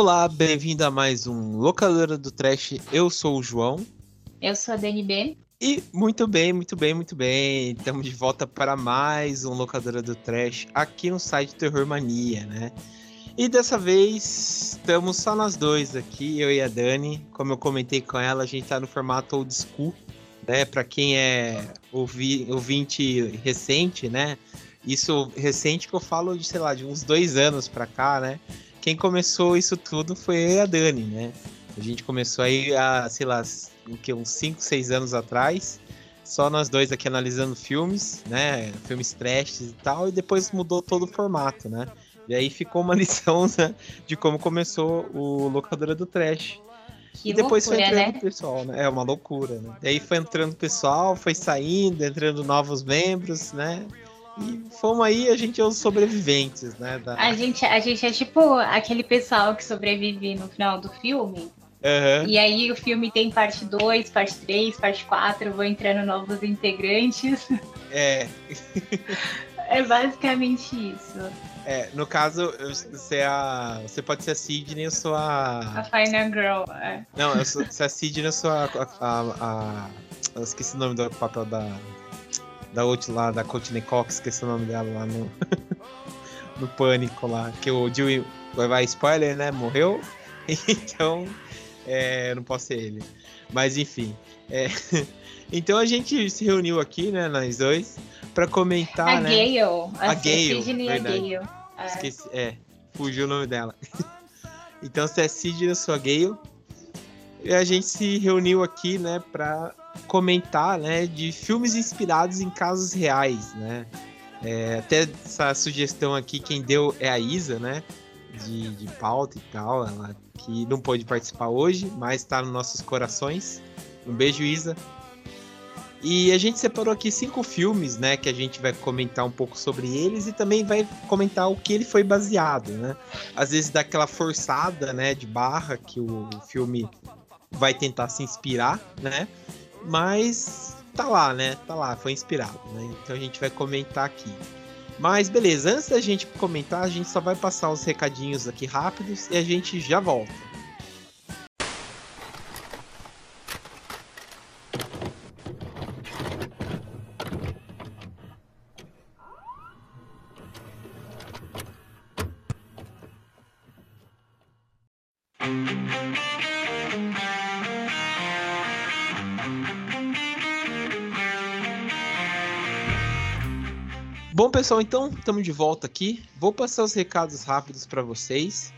Olá, bem-vindo a mais um Locadora do Trash. Eu sou o João. Eu sou a Dani B. E muito bem, muito bem, muito bem. Estamos de volta para mais um Locadora do Trash aqui no site Terror Mania, né? E dessa vez estamos só nós dois aqui, eu e a Dani. Como eu comentei com ela, a gente tá no formato old school, né? Para quem é ouvi, ouvinte recente, né? Isso recente que eu falo de, sei lá, de uns dois anos para cá, né? Quem começou isso tudo foi a Dani, né? A gente começou aí há, sei lá, que, uns 5, 6 anos atrás. Só nós dois aqui analisando filmes, né? Filmes trash e tal, e depois mudou todo o formato, né? E aí ficou uma lição né, de como começou o Locadora do Trash. Que e depois loucura, foi entrando né? pessoal, né? É uma loucura, né? E aí foi entrando pessoal, foi saindo, entrando novos membros, né? E fomos aí, a gente é os sobreviventes, né? Da... A gente, a gente é tipo aquele pessoal que sobrevive no final do filme. Aham. E aí o filme tem parte 2, parte 3, parte 4, vão entrando novos integrantes. É, É basicamente isso. é, no caso, você, é a, você pode ser a Sidney, eu sou A a. Final Girl. é. Não, eu sou, se é a Sidney, eu sou a. a, a- a- eu esqueci o nome do papel da. Da outra lá, da Courtney Cox, esqueci o nome dela lá no. no Pânico lá. Que o Jill. Vai spoiler, né? Morreu. Então. É, não posso ser ele. Mas enfim. é, então a gente se reuniu aqui, né? Nós dois. Pra comentar, a né? Gale. A, Gale, Sidney e a. Gale. É. Esqueci, é, fugiu o nome dela. então, se é Sidney, eu sou a Gale. E a gente se reuniu aqui, né, pra comentar, né, de filmes inspirados em casos reais, né. É, até essa sugestão aqui, quem deu é a Isa, né, de, de pauta e tal, ela que não pôde participar hoje, mas tá nos nossos corações. Um beijo, Isa. E a gente separou aqui cinco filmes, né, que a gente vai comentar um pouco sobre eles e também vai comentar o que ele foi baseado, né? Às vezes dá aquela forçada, né, de barra que o filme vai tentar se inspirar, né? Mas tá lá, né? Tá lá, foi inspirado, né? Então a gente vai comentar aqui. Mas beleza, antes da gente comentar, a gente só vai passar os recadinhos aqui rápidos e a gente já volta. Pessoal, então estamos de volta aqui. Vou passar os recados rápidos para vocês.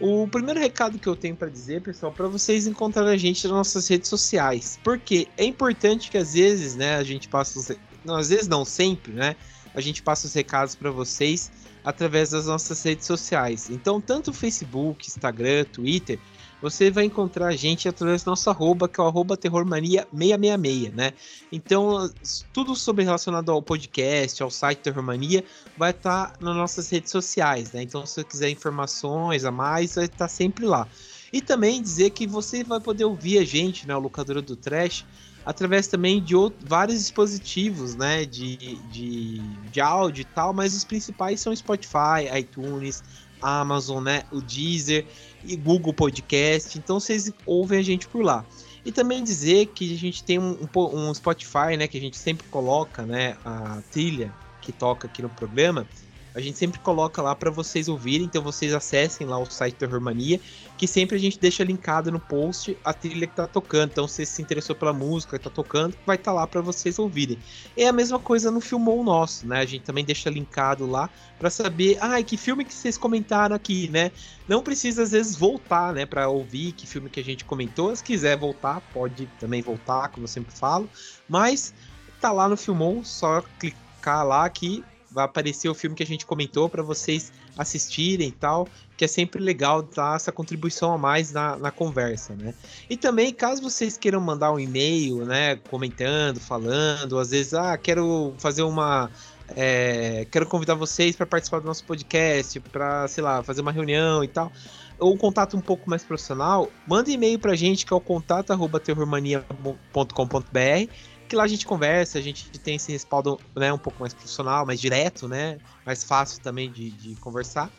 O primeiro recado que eu tenho para dizer, pessoal, para vocês encontrarem a gente nas nossas redes sociais, porque é importante que às vezes, né, a gente passa os, não, às vezes não sempre, né, a gente passa os recados para vocês através das nossas redes sociais. Então, tanto Facebook, Instagram, Twitter, você vai encontrar a gente através do nosso arroba, que é o arroba terrormania666, né? Então, tudo sobre relacionado ao podcast, ao site Terrormania, vai estar nas nossas redes sociais, né? Então, se você quiser informações a mais, vai estar sempre lá. E também dizer que você vai poder ouvir a gente, né? O Locadora do Trash, através também de vários dispositivos, né? De, de, de áudio e tal, mas os principais são Spotify, iTunes, Amazon, né? O Deezer e Google Podcast. Então, vocês ouvem a gente por lá. E também dizer que a gente tem um, um po- Spotify, né? Que a gente sempre coloca, né? A trilha que toca aqui no programa. A gente sempre coloca lá para vocês ouvirem, então vocês acessem lá o site Terror Mania, que sempre a gente deixa linkado no post a trilha que tá tocando. Então, se você se interessou pela música que tá tocando, vai estar lá para vocês ouvirem. É a mesma coisa no Filmou Nosso, né? A gente também deixa linkado lá para saber, ah, que filme que vocês comentaram aqui, né? Não precisa às vezes voltar, né, para ouvir que filme que a gente comentou. Se quiser voltar, pode também voltar, como eu sempre falo. Mas tá lá no Filmou, só clicar lá que vai aparecer o filme que a gente comentou para vocês assistirem e tal, que é sempre legal dar essa contribuição a mais na, na conversa, né? E também, caso vocês queiram mandar um e-mail, né, comentando, falando, às vezes, ah, quero fazer uma é, quero convidar vocês para participar do nosso podcast, para, sei lá, fazer uma reunião e tal, ou um contato um pouco mais profissional, manda e-mail pra gente que é o contato@terrormania.com.br, que lá a gente conversa, a gente tem esse respaldo, né, um pouco mais profissional, mais direto, né, mais fácil também de, de conversar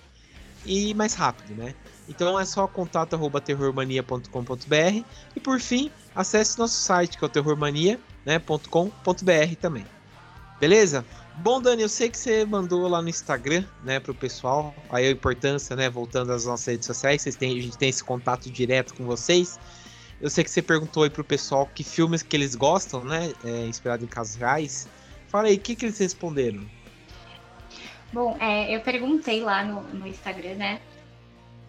e mais rápido, né? Então é só contato@terrormania.com.br e por fim, acesse nosso site que é o terrormania.com.br também. Beleza? Bom, Dani, eu sei que você mandou lá no Instagram, né, pro pessoal, aí a importância, né, voltando às nossas redes sociais, vocês têm, a gente tem esse contato direto com vocês. Eu sei que você perguntou aí pro pessoal que filmes que eles gostam, né, é, inspirado em casos reais. Fala aí, o que, que eles responderam? Bom, é, eu perguntei lá no, no Instagram, né,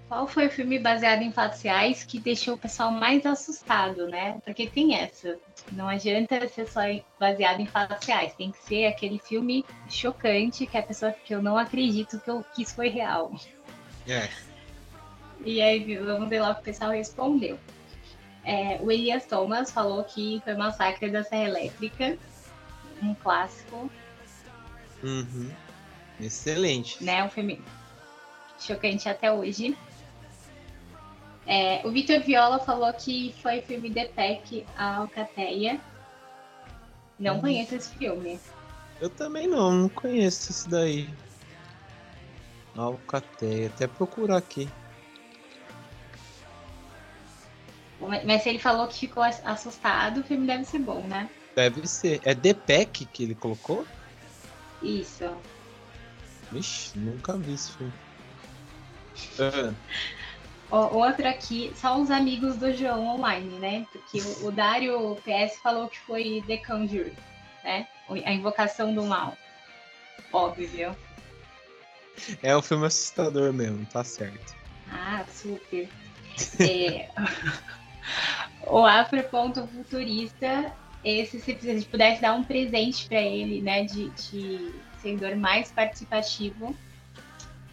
qual foi o filme baseado em fatos reais que deixou o pessoal mais assustado, né? Porque tem essa. Não adianta ser só baseado em fatos reais. Tem que ser aquele filme chocante que a pessoa que eu não acredito que, eu, que isso foi real. É. E aí, vamos ver lá o que o pessoal respondeu. É, o Elias Thomas falou que foi Massacre da Serra Elétrica, um clássico. Uhum. Excelente. Né, um filme chocante até hoje. É, o Vitor Viola falou que foi filme The Pack, a Alcateia. Não hum. conheço esse filme. Eu também não, não conheço esse daí. Alcateia, até procurar aqui. Mas se ele falou que ficou assustado, o filme deve ser bom, né? Deve ser. É The Pack que ele colocou? Isso. Vixe, nunca vi esse filme. Ah. Outro aqui, só os amigos do João online, né? Porque o, o Dário PS falou que foi The Conjure, né? A invocação do mal. Óbvio. É o um filme assustador mesmo, tá certo. Ah, super. é... o Afro Futurista, esse se a gente pudesse dar um presente para ele, né? De, de seguidor mais participativo.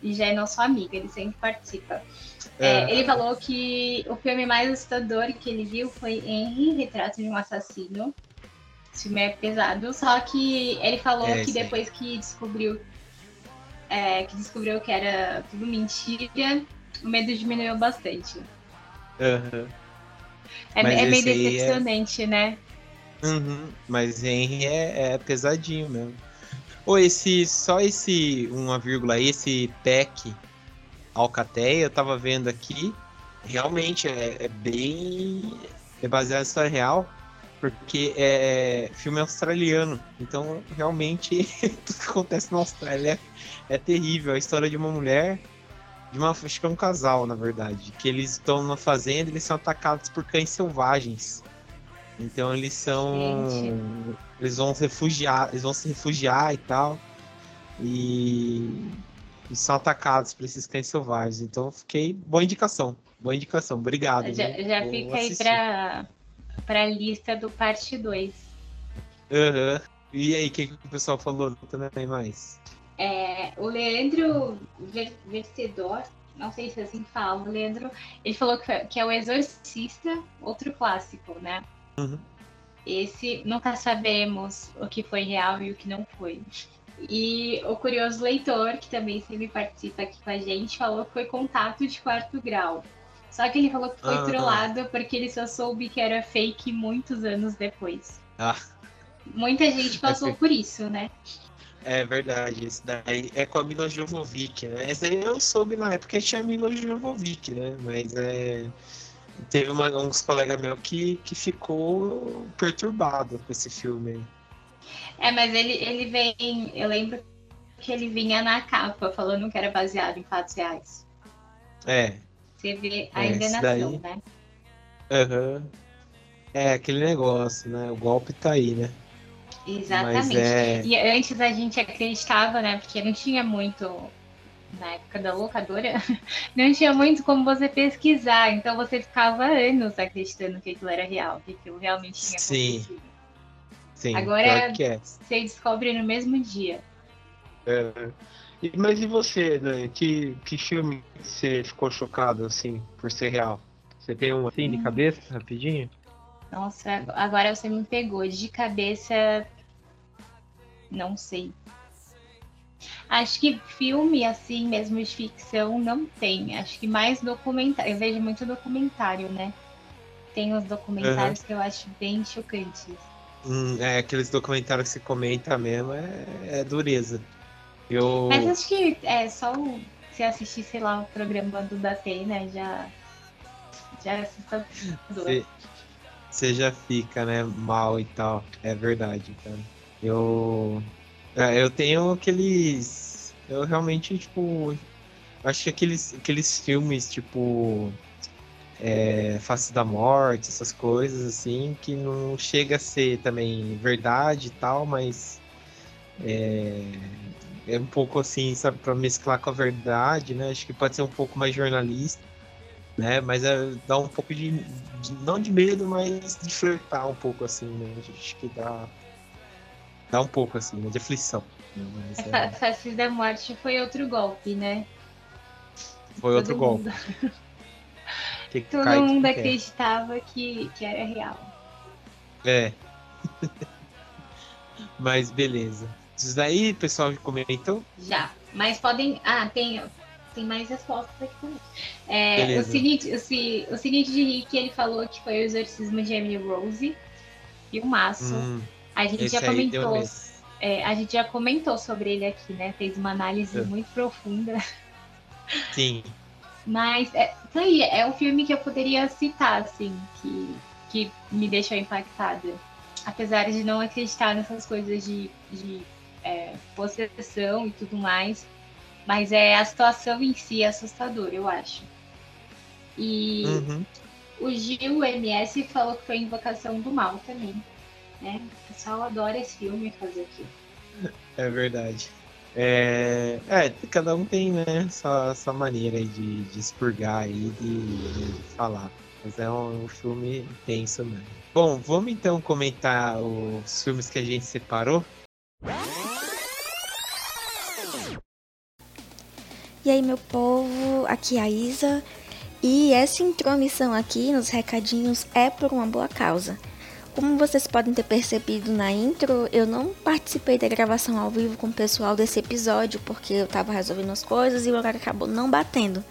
E já é nosso amigo, ele sempre participa. É, é, ele falou que o filme mais assustador que ele viu foi Henry, Retrato de um Assassino. Esse filme é pesado, só que ele falou é, que depois que descobriu é, que descobriu que era tudo mentira, o medo diminuiu bastante. Uhum. É, é meio é decepcionante, né? Uhum. Mas Henry é, é pesadinho mesmo. Ou esse, só esse uma vírgula aí, esse PEC Alcateia, eu tava vendo aqui, realmente é, é bem. É baseado em história real, porque é filme australiano. Então, realmente, tudo que acontece na Austrália é, é terrível. A história de uma mulher, de uma, acho que é um casal, na verdade, que eles estão numa fazenda e eles são atacados por cães selvagens. Então eles são. Gente. Eles vão se refugiar, eles vão se refugiar e tal. E e são atacados por esses cães selvagens. Então, fiquei. Boa indicação. Boa indicação. Obrigado. Já, já fica aí para para lista do parte 2. Uhum. E aí, o que, que o pessoal falou também mais? É, o Leandro Vencedor, não sei se é assim fala, o Leandro, ele falou que, que é o Exorcista, outro clássico, né? Uhum. Esse nunca sabemos o que foi real e o que não foi. E o curioso leitor, que também sempre participa aqui com a gente, falou que foi contato de quarto grau. Só que ele falou que foi ah, trollado porque ele só soube que era fake muitos anos depois. Ah. Muita gente passou é por isso, né? É verdade, isso daí é com a Mila Jovovic, né? Essa aí eu soube na época que tinha Mila Jovovic, né? Mas é. Teve uma, uns colegas meus que, que ficou perturbado com esse filme aí. É, mas ele, ele vem. Eu lembro que ele vinha na capa falando que era baseado em fatos reais. É. Você vê a é, endenação, né? Aham. Uhum. É aquele negócio, né? O golpe tá aí, né? Exatamente. É... E antes a gente acreditava, né? Porque não tinha muito. Na época da locadora, não tinha muito como você pesquisar. Então você ficava anos acreditando que aquilo era real, que aquilo realmente tinha acontecido. Sim. Sim, Agora é. você descobre no mesmo dia. É. Mas e você, Dani? Que, que filme você ficou chocado, assim, por ser real? Você tem um assim de hum. cabeça, rapidinho? Nossa, agora você me pegou. De cabeça, não sei. Acho que filme, assim, mesmo de ficção, não tem. Acho que mais documentário. Eu vejo muito documentário, né? Tem os documentários uhum. que eu acho bem chocantes. Hum, é, aqueles documentários que você comenta mesmo é, é dureza. Eu... Mas acho que é só se assistir, sei lá, o programa do Datei, né? Já. Já é assustador. Você já fica, né, mal e tal. É verdade, cara. Eu. É, eu tenho aqueles. Eu realmente, tipo. Acho que aqueles, aqueles filmes, tipo é, Face da Morte, essas coisas assim, que não chega a ser também verdade e tal, mas é, é um pouco assim, sabe, para mesclar com a verdade, né? Acho que pode ser um pouco mais jornalista, né? Mas é, dá um pouco de, de, não de medo, mas de flertar um pouco assim, né? Acho que dá dá um pouco assim, né? de aflição. Né? Mas, é... Face da Morte foi outro golpe, né? Foi Todo outro mundo. golpe. Que Todo cai, mundo que acreditava que, que era real. É. Mas beleza. Isso daí, pessoal, comentou? Já. Mas podem. Ah, tem, tem mais respostas aqui também. É, o, seguinte, o, o seguinte de Rick, ele falou que foi o exorcismo de Emily Rose e o Maço. Hum, a gente já comentou. É, a gente já comentou sobre ele aqui, né? Fez uma análise é. muito profunda. Sim. Mas é, aí, é um filme que eu poderia citar, assim, que, que me deixou impactada. Apesar de não acreditar nessas coisas de, de é, possessão e tudo mais. Mas é a situação em si é assustadora, eu acho. E uhum. o Gil MS falou que foi Invocação do Mal também. Né? O pessoal adora esse filme fazer aqui. É verdade. É, é, cada um tem, né, sua, sua maneira de, de expurgar aí, de, de falar. Mas é um, um filme intenso mesmo. Bom, vamos então comentar os filmes que a gente separou. Aí, meu povo, aqui é a Isa. E essa intromissão aqui nos recadinhos é por uma boa causa. Como vocês podem ter percebido na intro, eu não participei da gravação ao vivo com o pessoal desse episódio, porque eu tava resolvendo as coisas e o horário acabou não batendo.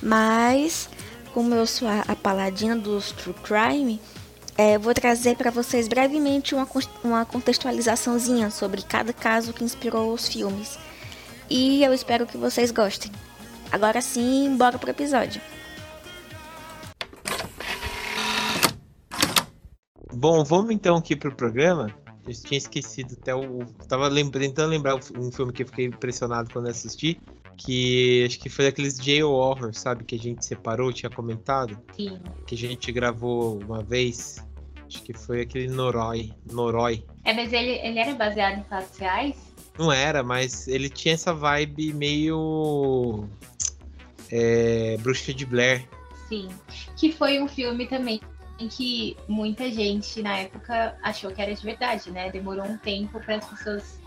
Mas, como eu sou a, a paladina dos True Crime, é, vou trazer para vocês brevemente uma, uma contextualizaçãozinha sobre cada caso que inspirou os filmes. E eu espero que vocês gostem. Agora sim, bora pro episódio. Bom, vamos então aqui pro programa. Eu tinha esquecido até o. Tava tentando lembrar um filme que eu fiquei impressionado quando assisti. Que acho que foi aqueles Jail Horror, sabe? Que a gente separou, tinha comentado. Sim. Que a gente gravou uma vez. Acho que foi aquele Noroi. Noroi. É, mas ele, ele era baseado em fatos reais? Não era, mas ele tinha essa vibe meio. É, Bruxa de Blair. Sim. Que foi um filme também em que muita gente na época achou que era de verdade, né? Demorou um tempo para as pessoas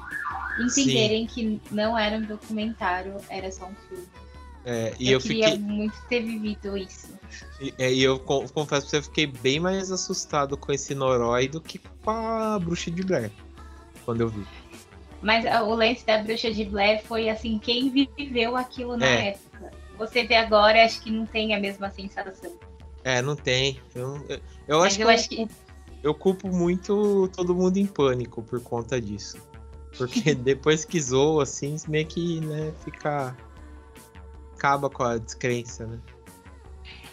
entenderem Sim. que não era um documentário, era só um filme. É, e eu, eu queria fiquei... muito ter vivido isso. E, é, e eu confesso pra você, eu fiquei bem mais assustado com esse Noroi do que com a Bruxa de Blair, quando eu vi. Mas o lance da Bruxa de Blair foi assim, quem viveu aquilo na é. época. Você vê agora, acho que não tem a mesma sensação. É, não tem. Eu, eu, eu acho, eu que, acho que eu culpo muito todo mundo em pânico por conta disso. Porque depois que zoa, assim, meio que, né, fica. acaba com a descrença, né?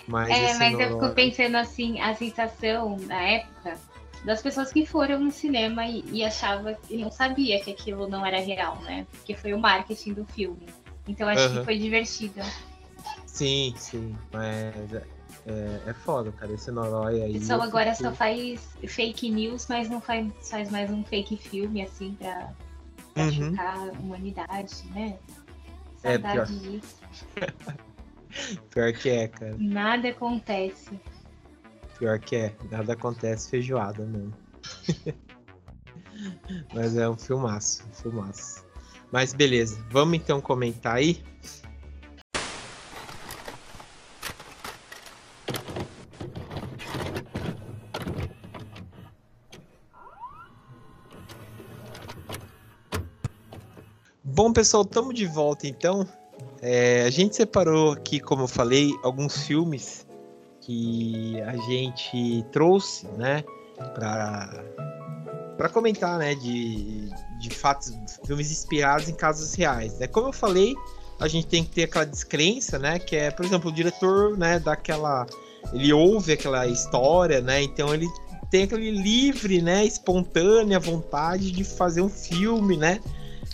Mas é, mas eu fico pensando assim, a sensação na época das pessoas que foram no cinema e, e achava e não sabia que aquilo não era real, né? Porque foi o marketing do filme. Então acho uhum. que foi divertido. Sim, sim. Mas é, é foda, cara. Esse Noroi aí. O pessoal agora só faz fake news, mas não faz, faz mais um fake filme, assim, pra, pra uhum. chocar a humanidade, né? É, Saudade é, pior. disso. pior que é, cara. Nada acontece. Pior que é, nada acontece feijoada mesmo. Mas é um filmaço, um filmaço. Mas beleza, vamos então comentar aí Bom, pessoal, estamos de volta então. É, a gente separou aqui, como eu falei, alguns filmes que a gente trouxe, né, para para comentar, né, de, de fatos, filmes inspirados em casos reais. Né? Como eu falei, a gente tem que ter aquela descrença, né, que é, por exemplo, o diretor, né, daquela ele ouve aquela história, né, então ele tem aquele livre, né, espontânea vontade de fazer um filme, né,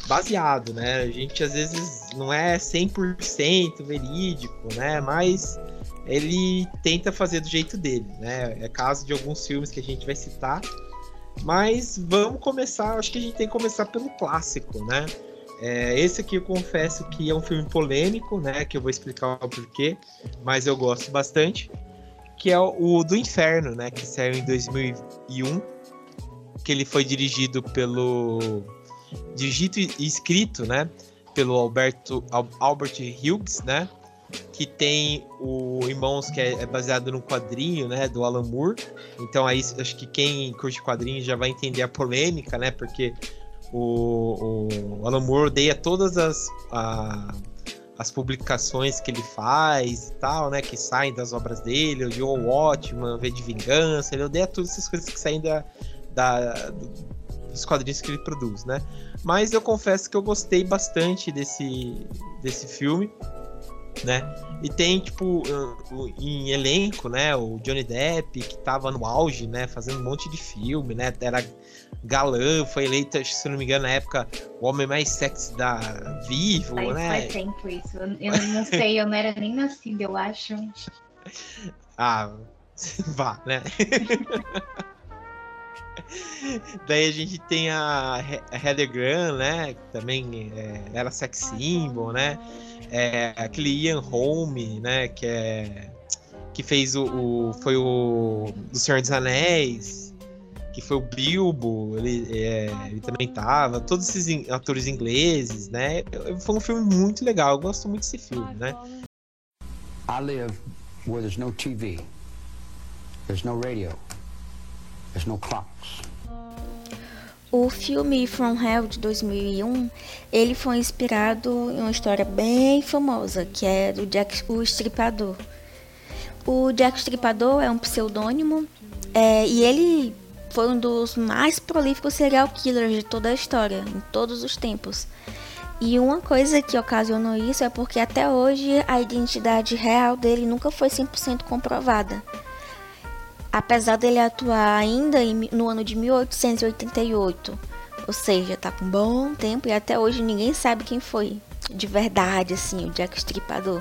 baseado, né? A gente às vezes não é 100% verídico, né, mas ele tenta fazer do jeito dele, né? É caso de alguns filmes que a gente vai citar, mas vamos começar, acho que a gente tem que começar pelo clássico, né? É, esse aqui eu confesso que é um filme polêmico, né? Que eu vou explicar o porquê, mas eu gosto bastante. Que é o, do Inferno, né? Que saiu em 2001. Que ele foi dirigido pelo. Dirigido e escrito, né? Pelo Alberto, Albert Hughes, né? Que tem o Irmãos, que é, é baseado num quadrinho, né, do Alan Moore. Então aí acho que quem curte quadrinhos já vai entender a polêmica, né, porque o, o Alan Moore odeia todas as, a, as publicações que ele faz e tal, né, que saem das obras dele, o Joe Watchman, V de Vingança, ele odeia todas essas coisas que saem da, da, dos quadrinhos que ele produz, né. Mas eu confesso que eu gostei bastante desse, desse filme né? E tem, tipo, em elenco, né? O Johnny Depp, que tava no auge, né? Fazendo um monte de filme, né? Era galã, foi eleito, se não me engano, na época, o homem mais sexy da Vivo, faz, né? Faz tempo isso. Eu, não sei, eu não era nem nascida, eu acho. ah, vá, né? Daí a gente tem a Heather Graham, né? Que também é, era sex symbol, né? É, aquele Ian Holm, né? Que é que fez o, o, foi o do Senhor dos Anéis, que foi o Bilbo, ele, é, ele também tava, todos esses atores ingleses, né? Foi um filme muito legal, eu gosto muito desse filme, né? I live where there's no TV, there's no radio, there's no clocks. O filme From Hell de 2001, ele foi inspirado em uma história bem famosa, que é do Jack o Estripador. O Jack Estripador é um pseudônimo é, e ele foi um dos mais prolíficos serial killers de toda a história, em todos os tempos. E uma coisa que ocasionou isso é porque até hoje a identidade real dele nunca foi 100% comprovada apesar dele atuar ainda no ano de 1888, ou seja, tá com um bom tempo e até hoje ninguém sabe quem foi de verdade, assim, o Jack Stripador.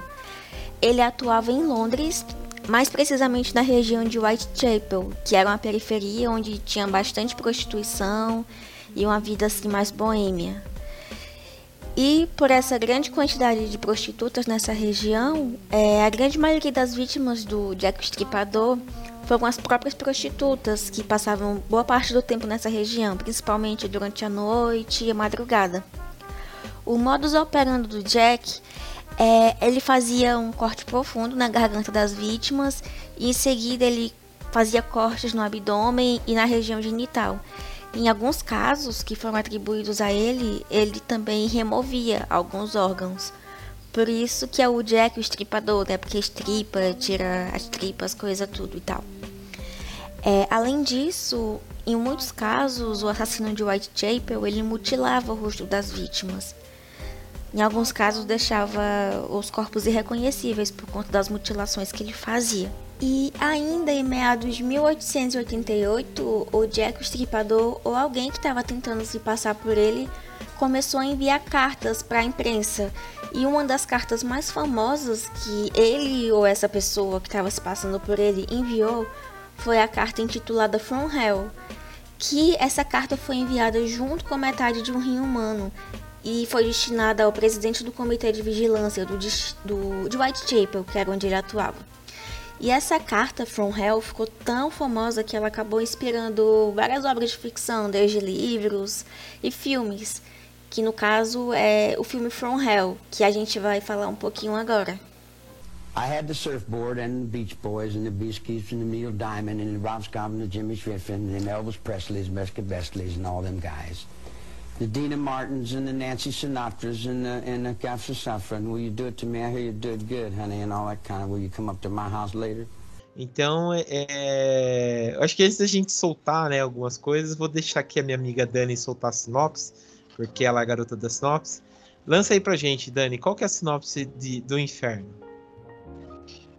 Ele atuava em Londres, mais precisamente na região de Whitechapel, que era uma periferia onde tinha bastante prostituição e uma vida assim mais boêmia. E por essa grande quantidade de prostitutas nessa região, é, a grande maioria das vítimas do Jack Stripador foram as próprias prostitutas que passavam boa parte do tempo nessa região, principalmente durante a noite e a madrugada. O modus operandi do Jack é ele fazia um corte profundo na garganta das vítimas e em seguida ele fazia cortes no abdômen e na região genital. Em alguns casos que foram atribuídos a ele, ele também removia alguns órgãos. Por isso que é o Jack o estripador, né? Porque estripa, tira as tripas, coisa tudo e tal. É, além disso, em muitos casos, o assassino de Whitechapel ele mutilava o rosto das vítimas. Em alguns casos, deixava os corpos irreconhecíveis por conta das mutilações que ele fazia. E ainda em meados de 1888, o Jack o Estripador ou alguém que estava tentando se passar por ele começou a enviar cartas para a imprensa. E uma das cartas mais famosas que ele ou essa pessoa que estava se passando por ele enviou foi a carta intitulada From Hell, que essa carta foi enviada junto com metade de um rim humano e foi destinada ao presidente do Comitê de Vigilância do, do, de Whitechapel, que era onde ele atuava. E essa carta, From Hell, ficou tão famosa que ela acabou inspirando várias obras de ficção, desde livros e filmes que no caso é o filme From Hell, que a gente vai falar um pouquinho agora. I had the surfboard and the Beach Boys and the Beasties and the Neil Diamond and the Rob Scott and the Jimmy Schiffrin and the Elvis Presleys, Mesca Bestleys and all them guys. the Dina Martins and the Nancy Sinatras and the, and the Gafsa Safra. And will you do it to me? I hear you do it good, honey, and all that kind of. Will you come up to my house later? Então, é, acho que antes da gente soltar né, algumas coisas, vou deixar aqui a minha amiga Dani soltar a sinopse, porque ela é a garota da sinopse. Lança aí pra gente, Dani, qual que é a sinopse de, do Inferno?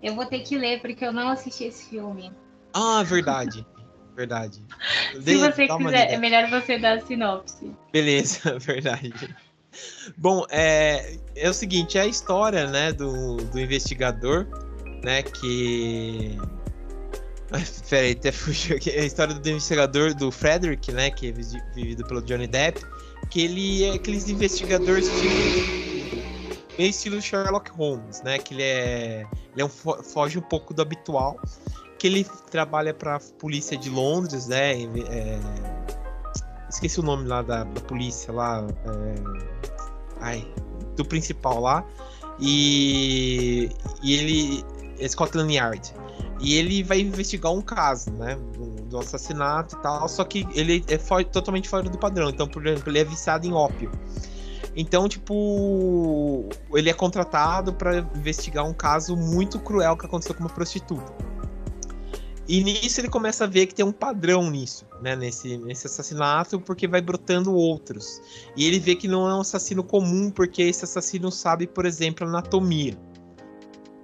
Eu vou ter que ler, porque eu não assisti esse filme. Ah, verdade. verdade. Se você quiser, é melhor você dar a sinopse. Beleza, verdade. Bom, é, é o seguinte, é a história, né, do, do investigador, né, que... Peraí, até fugiu aqui. É a história do investigador do Frederick, né, que é vivido pelo Johnny Depp, que ele é aqueles investigadores estilo, meio estilo Sherlock Holmes, né, que ele é, ele é um, foge um pouco do habitual, que ele trabalha para a polícia de Londres, né, é, esqueci o nome lá da, da polícia lá, é, ai, do principal lá, e, e ele é Scotland Yard. E ele vai investigar um caso, né? Do, assassinato e tal. Só que ele é totalmente fora do padrão. Então, por exemplo, ele é viciado em ópio. Então, tipo, ele é contratado para investigar um caso muito cruel que aconteceu com uma prostituta. E nisso ele começa a ver que tem um padrão nisso, né? Nesse, nesse assassinato, porque vai brotando outros. E ele vê que não é um assassino comum, porque esse assassino sabe, por exemplo, anatomia.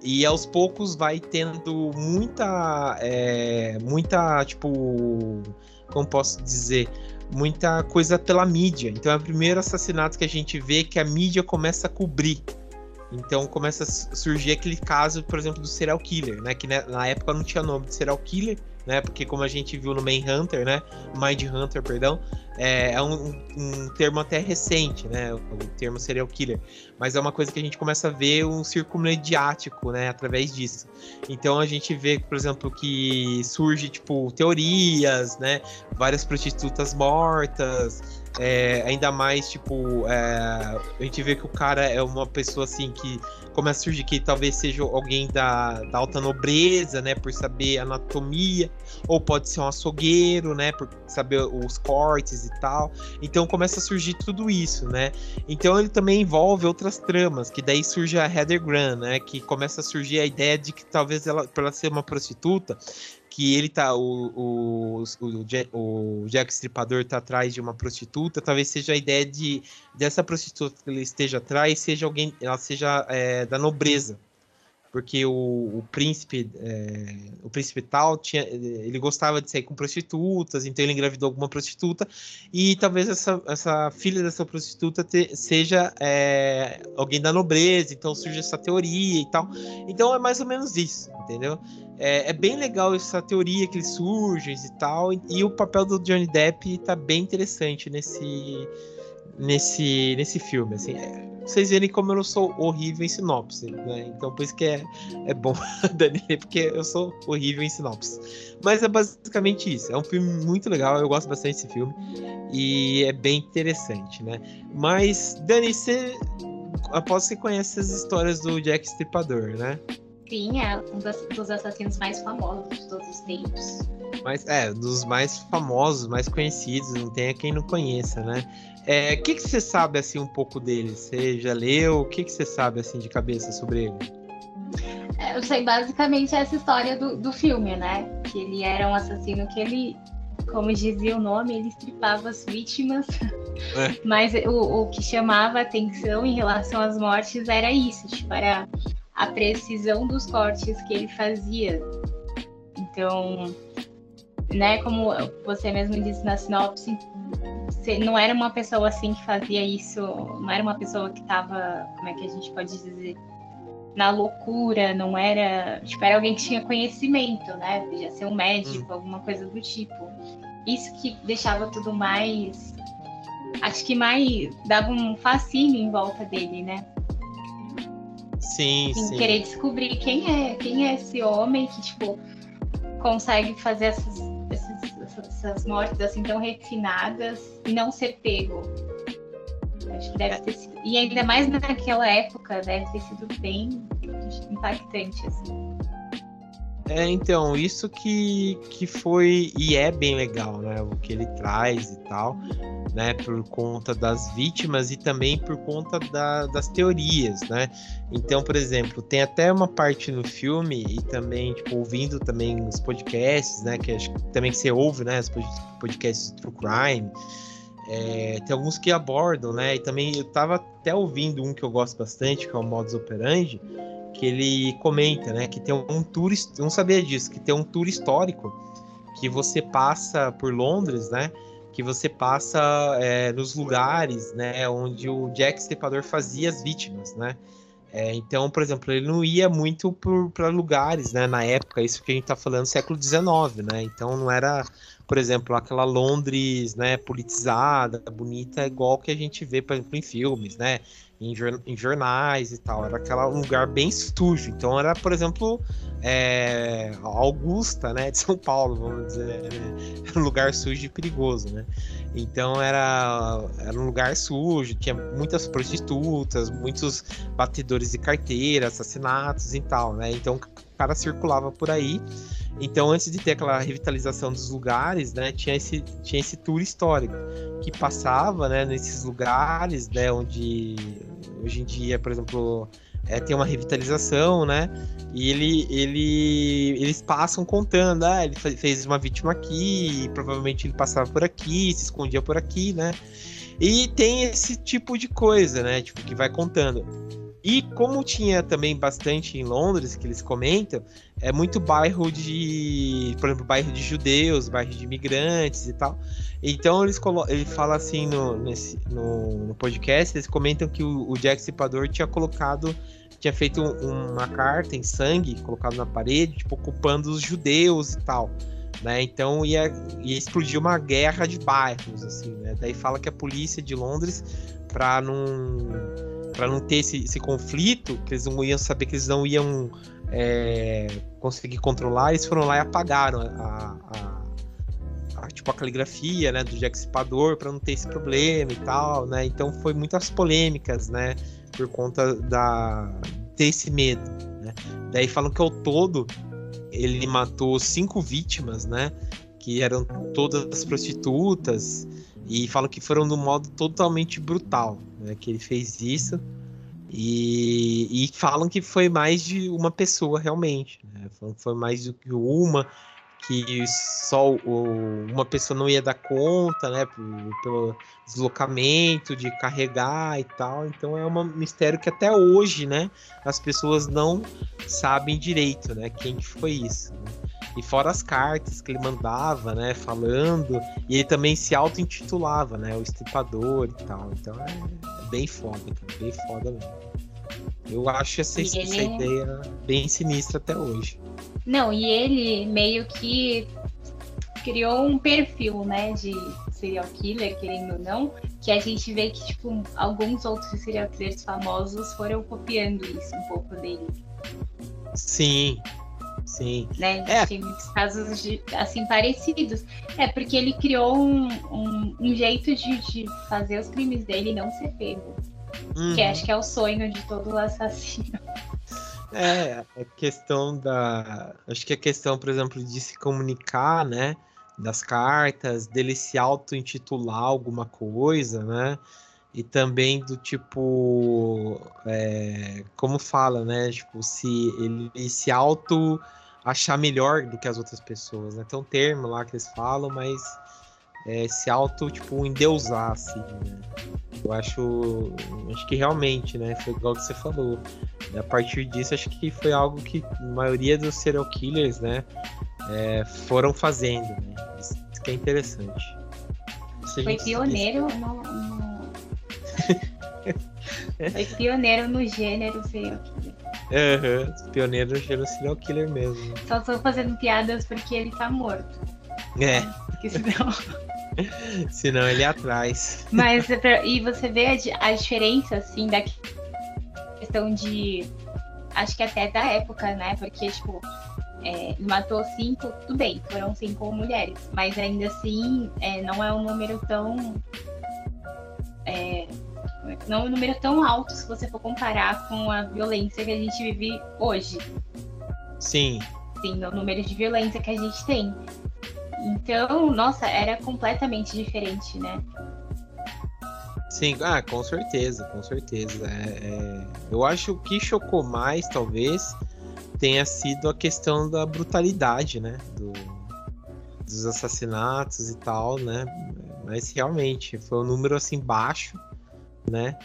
E aos poucos vai tendo muita. É, muita, tipo. Como posso dizer? Muita coisa pela mídia. Então é o primeiro assassinato que a gente vê que a mídia começa a cobrir. Então começa a surgir aquele caso, por exemplo, do serial killer, né? Que na época não tinha nome de serial killer, né? Porque como a gente viu no Main Hunter, né? Mind Hunter, perdão, é, é um, um, termo até recente, né? O, termo serial killer. Mas é uma coisa que a gente começa a ver um círculo mediático, né? Através disso. Então a gente vê, por exemplo, que surge, tipo, teorias, né? Várias prostitutas mortas, é, ainda mais, tipo, é, a gente vê que o cara é uma pessoa assim que começa a surgir que talvez seja alguém da, da alta nobreza, né? Por saber anatomia, ou pode ser um açougueiro, né? Por saber os cortes e tal. Então começa a surgir tudo isso, né? Então ele também envolve outras tramas, que daí surge a Heather Graham, né? Que começa a surgir a ideia de que talvez ela, por ela ser uma prostituta, que ele tá. O, o, o, o Jack Stripador tá atrás de uma prostituta, talvez seja a ideia de dessa prostituta que ele esteja atrás seja alguém, ela seja é, da nobreza. Porque o, o príncipe, é, o príncipe tal, tinha, ele gostava de sair com prostitutas, então ele engravidou alguma prostituta, e talvez essa, essa filha dessa prostituta te, seja é, alguém da nobreza, então surge essa teoria e tal. Então é mais ou menos isso, entendeu? É, é, bem legal essa teoria que eles surgem e tal. E, e, o papel do Johnny Depp tá bem interessante nesse, nesse, nesse filme. Assim, é, vocês verem como eu não sou horrível em sinopse, né? Então por isso que é, é bom, Dani, porque eu sou horrível em sinopse. Mas é basicamente isso. É um filme muito legal, eu gosto bastante desse filme. E é bem interessante, né? Mas, Dani, você. Após você conhece as histórias do Jack Stripador, né? Sim, é um dos assassinos mais famosos de todos os tempos. Mas, é, dos mais famosos, mais conhecidos, não tem quem não conheça, né? O é, que, que você sabe, assim, um pouco dele? Você já leu? O que, que você sabe, assim, de cabeça sobre ele? É, eu sei basicamente essa história do, do filme, né? Que ele era um assassino que ele, como dizia o nome, ele estripava as vítimas. É. Mas o, o que chamava atenção em relação às mortes era isso, tipo, era a precisão dos cortes que ele fazia. Então, né, como você mesmo disse na sinopse, não era uma pessoa assim que fazia isso, não era uma pessoa que estava, como é que a gente pode dizer, na loucura, não era, tipo, era alguém que tinha conhecimento, né? Podia ser um médico, hum. alguma coisa do tipo. Isso que deixava tudo mais, acho que mais dava um fascínio em volta dele, né? Sim, em sim. querer descobrir quem é, quem é esse homem que, tipo, consegue fazer essas, essas, essas mortes assim tão refinadas e não ser pego. Acho que deve ter sido. E ainda mais naquela época, deve ter sido bem impactante, assim. É, então, isso que, que foi e é bem legal, né? O que ele traz e tal, né? Por conta das vítimas e também por conta da, das teorias, né? Então, por exemplo, tem até uma parte no filme e também, tipo, ouvindo também os podcasts, né? Que acho, também que você ouve, né? Os podcasts do True Crime. É, tem alguns que abordam, né? E também eu tava até ouvindo um que eu gosto bastante, que é o Modus Operandi, que ele comenta, né, que tem um tour, não sabia disso, que tem um tour histórico que você passa por Londres, né, que você passa é, nos lugares, né, onde o Jack Stripador fazia as vítimas, né. É, então, por exemplo, ele não ia muito para lugares, né, na época, isso que a gente está falando século XIX, né, então não era, por exemplo, aquela Londres, né, politizada, bonita, igual que a gente vê, por exemplo, em filmes, né, em, em, jornais e tal. Era aquele lugar bem sujo. Então era, por exemplo, é, Augusta, né, de São Paulo, vamos dizer, né? era um lugar sujo e perigoso, né? Então era, era um lugar sujo, tinha muitas prostitutas, muitos batedores de carteira, assassinatos e tal, né? Então cara circulava por aí. Então, antes de ter aquela revitalização dos lugares, né, tinha esse, tinha esse tour histórico que passava, né, nesses lugares, né, onde hoje em dia, por exemplo, é, tem uma revitalização, né? E ele, ele, eles passam contando, ah, ele fez uma vítima aqui, provavelmente ele passava por aqui, se escondia por aqui, né? E tem esse tipo de coisa, né? Tipo, que vai contando. E como tinha também bastante em Londres, que eles comentam, é muito bairro de, por exemplo, bairro de judeus, bairro de imigrantes e tal. Então eles ele fala assim no, nesse, no, no, podcast, eles comentam que o, o Jack Stripador tinha colocado, tinha feito uma carta em sangue, colocado na parede, tipo, ocupando os judeus e tal. Né? Então ia, ia explodir uma guerra de bairros, assim, né? Daí fala que a polícia de Londres, para não para não ter esse, esse, conflito, que eles não iam saber que eles não iam é, conseguir controlar, eles foram lá e apagaram a, a, a tipo a caligrafia, né, do Stripador para não ter esse problema e tal, né? Então foi muitas polêmicas, né, por conta da ter esse medo, né? Daí falam que ao todo ele matou cinco vítimas, né? Que eram todas prostitutas e falam que foram de um modo totalmente brutal, né, que ele fez isso. E, e, falam que foi mais de uma pessoa realmente. Né? Foi mais do que uma, que só o, uma pessoa não ia dar conta, né? Pelo deslocamento, de carregar e tal. Então é um mistério que até hoje, né? As pessoas não sabem direito, né? Quem que foi isso. Né? E fora as cartas que ele mandava, né? Falando. E ele também se auto-intitulava, né? O estripador e tal. Então é, é bem foda, cara. Bem foda mesmo. Eu acho essa, ele... essa ideia bem sinistra até hoje. Não, e ele meio que criou um perfil, né, de serial killer, querendo ou não, que a gente vê que, tipo, alguns outros serial killers famosos foram copiando isso um pouco dele. Sim, Sim. Né? É. Tem muitos casos de, assim parecidos. É porque ele criou um, um, um jeito de, de, fazer os crimes dele não ser pego. Uhum. Que acho que é o sonho de todo assassino. É, a questão da. Acho que a questão, por exemplo, de se comunicar, né? Das cartas, dele se auto-intitular alguma coisa, né? E também do tipo. É, como fala, né? Tipo, se ele se auto achar melhor do que as outras pessoas, né? Tem um termo lá que eles falam, mas é, se auto, tipo, endeusar, assim, né? Eu acho, acho que realmente, né? Foi igual que você falou. A partir disso, acho que foi algo que a maioria dos serial killers, né? É, foram fazendo, né? Isso que é interessante. Foi pioneiro no... no... foi pioneiro no gênero serial killer. Uhum, pioneiro gênero serial killer mesmo. Só tô fazendo piadas porque ele tá morto. É. Porque senão. senão ele é atrás. Mas é e você vê a, a diferença, assim, da questão de. Acho que até da época, né? Porque, tipo, é, matou cinco, tudo bem, foram cinco mulheres, mas ainda assim é, não é um número tão. É, não é um número tão alto se você for comparar com a violência que a gente vive hoje. Sim. assim, o número de violência que a gente tem. Então, nossa, era completamente diferente, né? Sim, ah, com certeza, com certeza. É, é... Eu acho que chocou mais, talvez, tenha sido a questão da brutalidade, né? Do... Dos assassinatos e tal, né? Mas realmente foi um número assim baixo, né?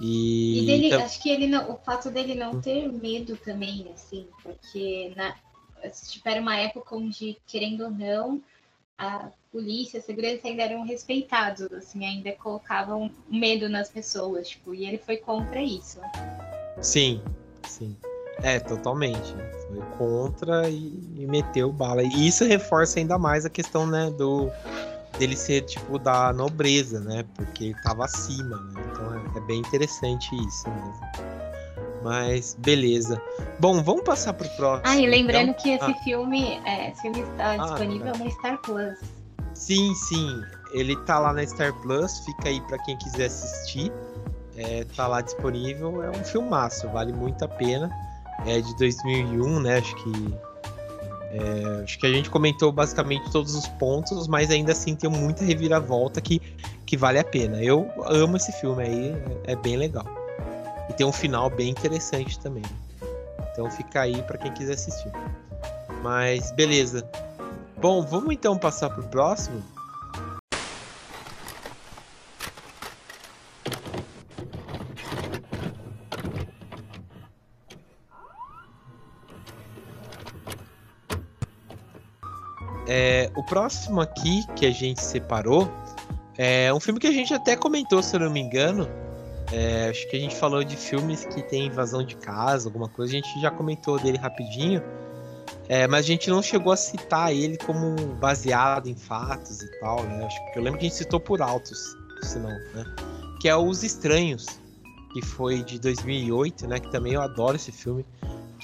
E, e dele, acho que ele não, o fato dele não ter medo também, assim, porque na, tipo, era uma época onde, querendo ou não, a polícia, a segurança ainda eram respeitados, assim, ainda colocavam medo nas pessoas, tipo, e ele foi contra isso. Sim, sim. É, totalmente. Foi contra e, e meteu bala. E isso reforça ainda mais a questão, né, do dele ser tipo da nobreza, né? Porque ele tava acima, né? Então é, é bem interessante isso mesmo. Mas beleza. Bom, vamos passar pro próximo. Ah, e lembrando então... que esse ah. filme, é, esse filme está ah, disponível na Star Plus. Sim, sim. Ele tá lá na Star Plus, fica aí para quem quiser assistir. É, tá lá disponível. É um filmaço, vale muito a pena. É de 2001, né? Acho que é, acho que a gente comentou basicamente todos os pontos, mas ainda assim tem muita reviravolta que, que vale a pena. Eu amo esse filme aí, é, é bem legal. E tem um final bem interessante também. Então fica aí para quem quiser assistir. Mas beleza. Bom, vamos então passar pro próximo. É, o próximo aqui que a gente separou é um filme que a gente até comentou, se eu não me engano, é, acho que a gente falou de filmes que tem invasão de casa, alguma coisa, a gente já comentou dele rapidinho. É, mas a gente não chegou a citar ele como baseado em fatos e tal, né? Acho que eu lembro que a gente citou por altos, senão, né? Que é Os Estranhos, que foi de 2008, né? Que também eu adoro esse filme,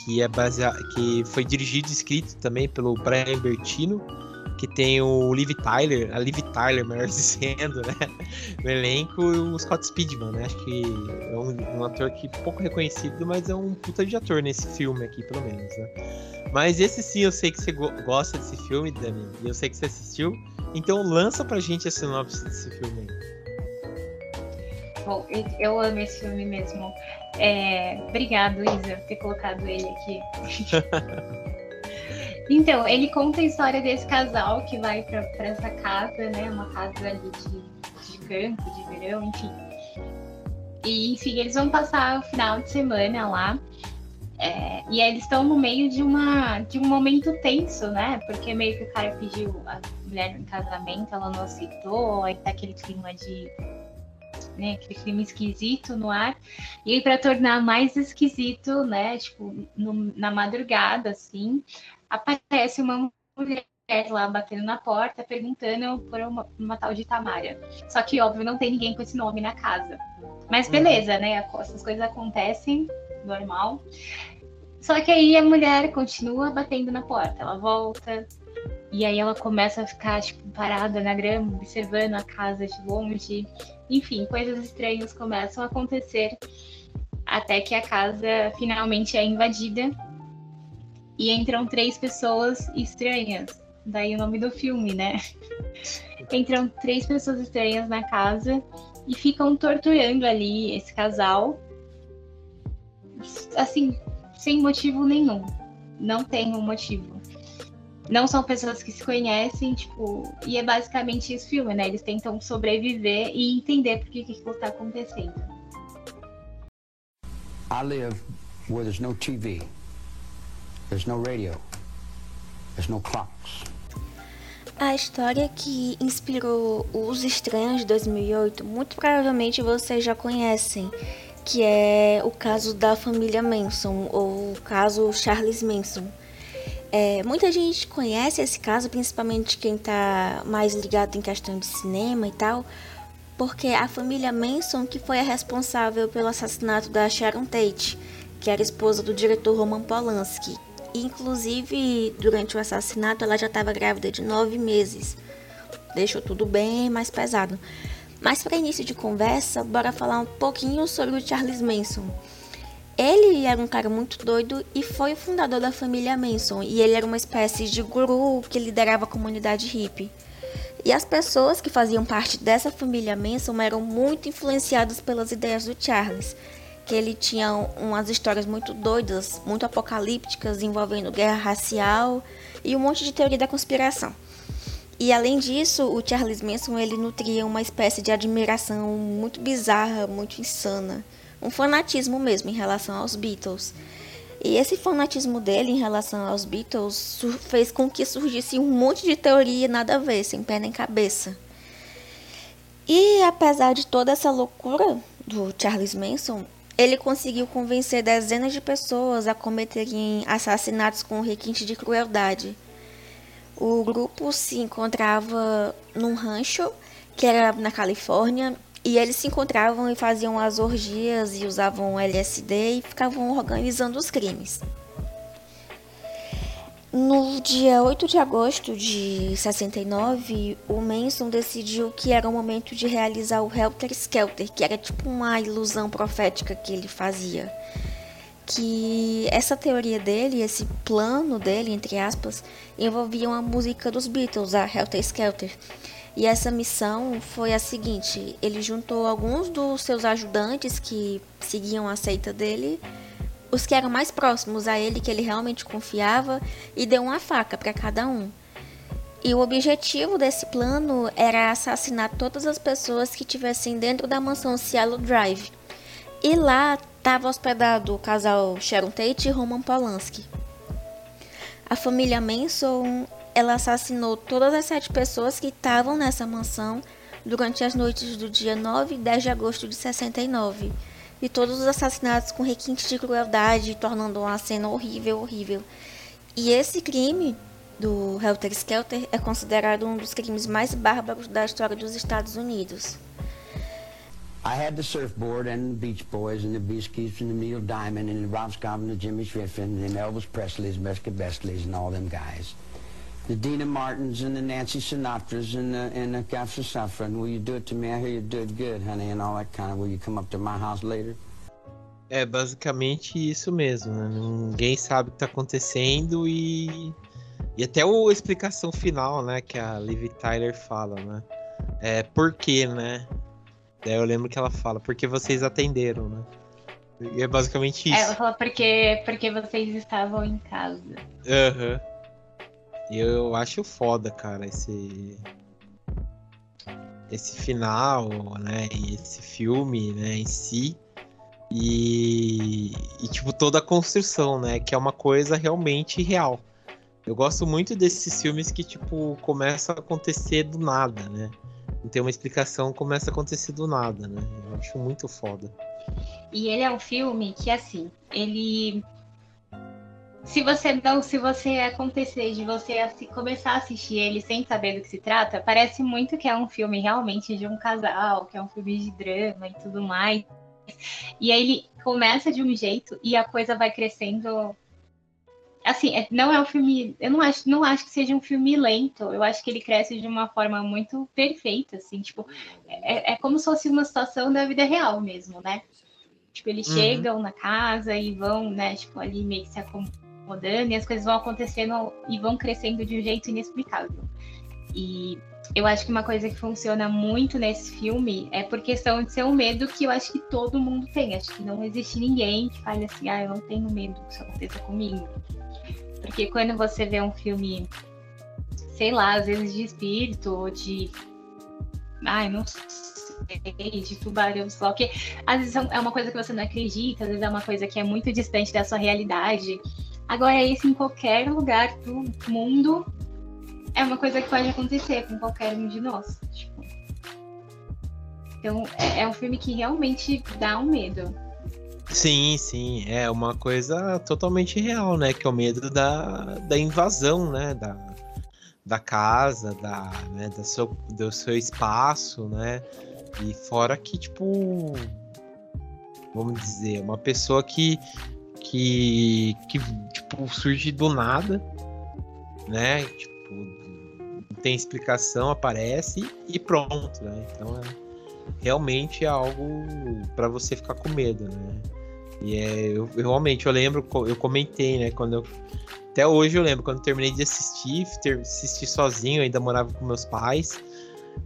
que é baseado, que foi dirigido e escrito também pelo Brian Bertino que tem o Liv Tyler, a Liv Tyler, melhor dizendo, né? No elenco e o Scott Speedman, né? Acho que é um, um, ator que pouco reconhecido, mas é um puta de ator nesse filme aqui, pelo menos, né? Mas esse sim, eu sei que você go gosta desse filme, Dani, e eu sei que você assistiu. Então lança pra gente a sinopse desse filme aí. Bom, eu amo esse filme mesmo. É... Obrigado, Isa, por ter colocado ele aqui. Então, ele conta a história desse casal que vai para essa casa, né? Uma casa ali de, de campo, de verão, enfim. E, enfim, eles vão passar o final de semana lá. É, e eles estão no meio de, uma, de um momento tenso, né? Porque meio que o cara pediu a mulher em casamento, ela não aceitou, aí tá aquele clima de. Né, aquele clima esquisito no ar. E aí, para tornar mais esquisito, né? Tipo, no, na madrugada, assim, aparece uma mulher lá batendo na porta, perguntando por uma, uma, tal de Tamara. Só que, óbvio, não tem ninguém com esse nome na casa. Mas uhum. beleza, né? Essas coisas acontecem, normal. Só que aí a mulher continua batendo na porta. Ela volta, e aí ela começa a ficar, tipo, parada na grama, observando a casa de longe. Enfim, coisas estranhas começam a acontecer até que a casa finalmente é invadida e entram três pessoas estranhas. Daí o nome do filme, né? entram três pessoas estranhas na casa e ficam torturando ali esse casal. Assim, sem motivo nenhum. Não tem um motivo. Não são pessoas que se conhecem, tipo, e é basicamente esse filme, né? Eles tentam sobreviver e entender por que aquilo tá acontecendo. I live where there's no TV. There's no radio. There's no clocks. A história que inspirou Os Estranhos de 2008, muito provavelmente vocês já conhecem, que é o caso da família Manson, ou o caso Charles Manson. É, muita gente conhece esse caso, principalmente quem está mais ligado em questão de cinema e tal, porque a família Manson que foi a responsável pelo assassinato da Sharon Tate, que era esposa do diretor Roman Polanski, Inclusive, durante o assassinato, ela já estava grávida de nove meses. Deixou tudo bem mais pesado. Mas para início de conversa, bora falar um pouquinho sobre o Charles Manson. Ele era um cara muito doido e foi o fundador da família Manson. E ele era uma espécie de guru que liderava a comunidade hippie. E as pessoas que faziam parte dessa família Manson eram muito influenciadas pelas ideias do Charles. Que ele tinha umas histórias muito doidas, muito apocalípticas, envolvendo guerra racial e um monte de teoria da conspiração. E além disso, o Charles Manson ele nutria uma espécie de admiração muito bizarra, muito insana um fanatismo mesmo em relação aos Beatles. E esse fanatismo dele em relação aos Beatles fez com que surgisse um monte de teoria nada a ver, sem pé nem cabeça. E apesar de toda essa loucura do Charles Manson, ele conseguiu convencer dezenas de pessoas a cometerem assassinatos com requinte de crueldade. O grupo se encontrava num rancho que era na Califórnia e eles se encontravam e faziam as orgias e usavam LSD e ficavam organizando os crimes. No dia 8 de agosto de 69, o Manson decidiu que era o momento de realizar o Helter Skelter, que era tipo uma ilusão profética que ele fazia. Que essa teoria dele, esse plano dele, entre aspas, envolvia uma música dos Beatles, a Helter Skelter. E essa missão foi a seguinte: ele juntou alguns dos seus ajudantes que seguiam a seita dele, os que eram mais próximos a ele, que ele realmente confiava, e deu uma faca para cada um. E o objetivo desse plano era assassinar todas as pessoas que estivessem dentro da mansão Cielo Drive. E lá estava hospedado o casal Sharon Tate e Roman Polanski. A família Manson ela assassinou todas as sete pessoas que estavam nessa mansão durante as noites do dia 9 e 10 de agosto de 69. E todos os assassinatos com requinte de crueldade, tornando uma cena horrível, horrível. E esse crime do Helter Skelter é considerado um dos crimes mais bárbaros da história dos Estados Unidos. I had the surfboard and the Beach Boys and the Beaskies and the Neil Diamond and the Rob Scott and the Jimmy Griffin and the Elvis Presley's, Mesca Bestleys and all them guys. The Dina Martins and the Nancy Sinatras and the, and the Gafsa Safran. Will you do it to me? I hear you do it good, honey, and all that kind of. Will you come up to my house later? É basicamente isso mesmo, né? Ninguém sabe o que tá acontecendo e. E até a explicação final, né, que a Liv Tyler fala, né? É por quê, né? Daí eu lembro que ela fala, porque vocês atenderam, né? E é basicamente é, isso. É, ela fala porque, porque vocês estavam em casa. Aham. Uhum. Eu acho foda, cara, esse esse final, né, e esse filme, né, em si. E, e tipo toda a construção, né, que é uma coisa realmente real. Eu gosto muito desses filmes que tipo começa a acontecer do nada, né? Não tem uma explicação, começa a acontecer do nada, né? Eu acho muito foda. E ele é um filme que assim, ele se você não, se você acontecer de você começar a assistir ele sem saber do que se trata, parece muito que é um filme realmente de um casal, que é um filme de drama e tudo mais. E aí ele começa de um jeito e a coisa vai crescendo. Assim, é, não é um filme. Eu não acho, não acho que seja um filme lento. Eu acho que ele cresce de uma forma muito perfeita, assim, tipo, é, é como se fosse uma situação da vida real mesmo, né? Tipo, eles uhum. chegam na casa e vão, né, tipo, ali meio que se acompanhando rodando e as coisas vão acontecendo e vão crescendo de um jeito inexplicável. E eu acho que uma coisa que funciona muito nesse filme é por questão de ser um medo que eu acho que todo mundo tem. Acho que não existe ninguém que fale assim, ah, eu não tenho medo que isso aconteça comigo. Porque quando você vê um filme, sei lá, às vezes de espírito ou de. Ai, não sei, de tubarão, sei lá o. Às vezes é uma coisa que você não acredita, às vezes é uma coisa que é muito distante da sua realidade. Agora, isso em qualquer lugar do mundo é uma coisa que pode acontecer com qualquer um de nós. Tipo. Então, é, é um filme que realmente dá um medo. Sim, sim, é uma coisa totalmente real, né? Que é o medo da, da invasão, né? Da, da casa, da, né? da seu, do seu espaço, né? E fora que, tipo, vamos dizer, uma pessoa que que, que tipo, surge do nada, né? Tipo, não tem explicação, aparece e pronto, né? Então é, realmente é algo para você ficar com medo, né? E é, eu, eu, realmente, eu lembro, eu comentei, né, quando eu. Até hoje eu lembro, quando eu terminei de assistir, ter, assisti sozinho, ainda morava com meus pais.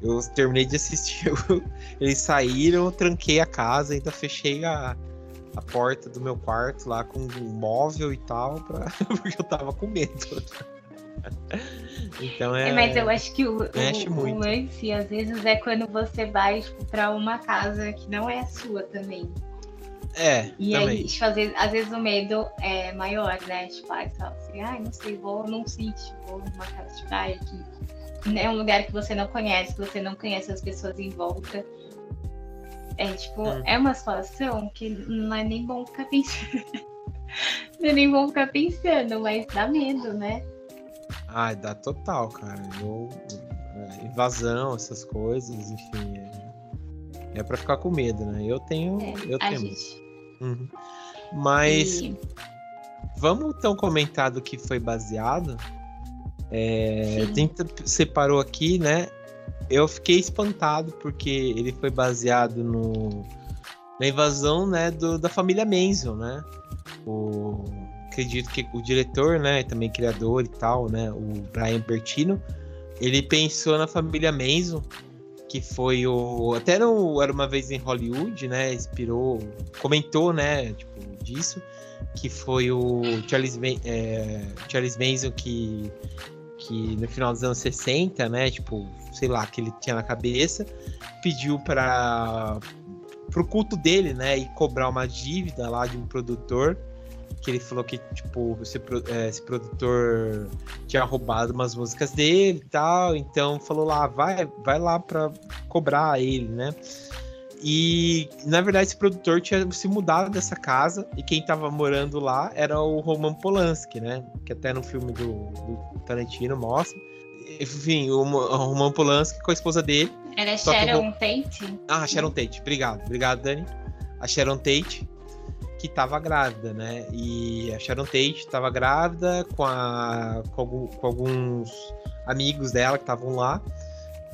Eu terminei de assistir, eu, eles saíram, tranquei a casa, ainda fechei a, a porta do meu quarto lá com um móvel e tal, pra, porque eu tava com medo. então é. é mas eu acho que o, o, o, lance, às vezes, é quando você vai tipo, pra uma casa que não é a sua também. É. E também. aí, tipo, às, vezes, às vezes o medo é maior, né? Tipo, ai, assim, ai, não sei, vou num sítio, vou numa casa de praia que é um lugar que você não conhece, você não conhece as pessoas em volta. É tipo, hum. é uma situação que não é nem bom ficar pensando. não é nem bom ficar pensando, mas dá medo, né? Ai, dá total, cara. Eu, é, invasão, essas coisas, enfim. É, é pra ficar com medo, né? Eu tenho. É, eu tenho gente... uhum. Mas. E... Vamos então comentar do que foi baseado. É, tenta, separou aqui, né? Eu fiquei espantado porque ele foi baseado no, na invasão, né, do, da família Manson, né? O, acredito que o diretor, né, também criador e tal, né, o Brian Bertino, ele pensou na família Manson, que foi o até no era uma vez em Hollywood, né, inspirou, comentou, né, tipo disso, que foi o Charles, é, Charles Manson que que no final dos anos 60, né, tipo, sei lá, que ele tinha na cabeça, pediu para pro culto dele, né, e cobrar uma dívida lá de um produtor que ele falou que, tipo, esse, é, esse, produtor tinha roubado umas músicas dele e tal, então falou lá, vai, vai lá pra cobrar ele, né? E, na verdade, esse produtor tinha se mudado dessa casa e quem tava morando lá era o Roman Polanski, né? Que até no filme do, do Tarantino mostra. Enfim, o, o Roman Polanski com a esposa dele. Era Sharon Tate? Ah, Sharon Tate. Obrigado. Obrigado, Dani. A Sharon Tate que estava grávida, né? E a Sharon Tate estava grávida com, a, com, algum, com, alguns amigos dela que estavam lá.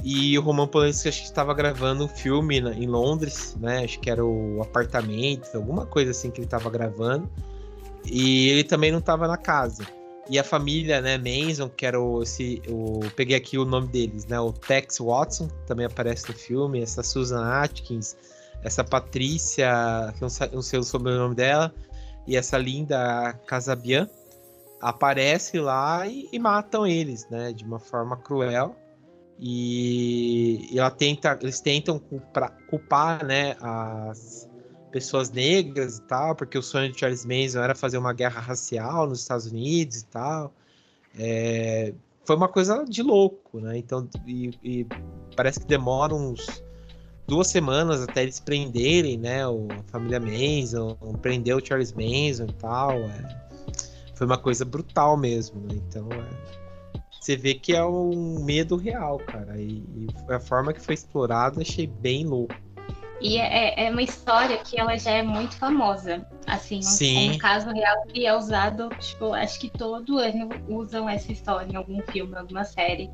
E o Roman Polanski acho que estava gravando um filme na, em Londres, né? Acho que era o apartamento, alguma coisa assim que ele estava gravando. E ele também não estava na casa. E a família, né, Manson, que era o, esse, o peguei aqui o nome deles, né, o Tex Watson, também aparece no filme, essa Susan Atkins, essa Patrícia, que não sei o sobrenome dela, e essa linda Casabian, aparece lá e, e, matam eles, né, de uma forma cruel. E, ela tenta, eles tentam culpar, né, as pessoas negras e tal, porque o sonho de Charles Manson era fazer uma guerra racial nos Estados Unidos e tal. É, foi uma coisa de louco, né? Então, e, e parece que demora uns duas semanas até eles prenderem, né? A família Manson, prender o Charles Manson e tal. É, foi uma coisa brutal mesmo, né? Então, é, você vê que é um medo real, cara. E, e a forma que foi explorada, achei bem louco. E é, é, uma história que ela já é muito famosa. Assim, um, um, caso real que é usado, tipo, acho que todo ano usam essa história em algum filme, alguma série.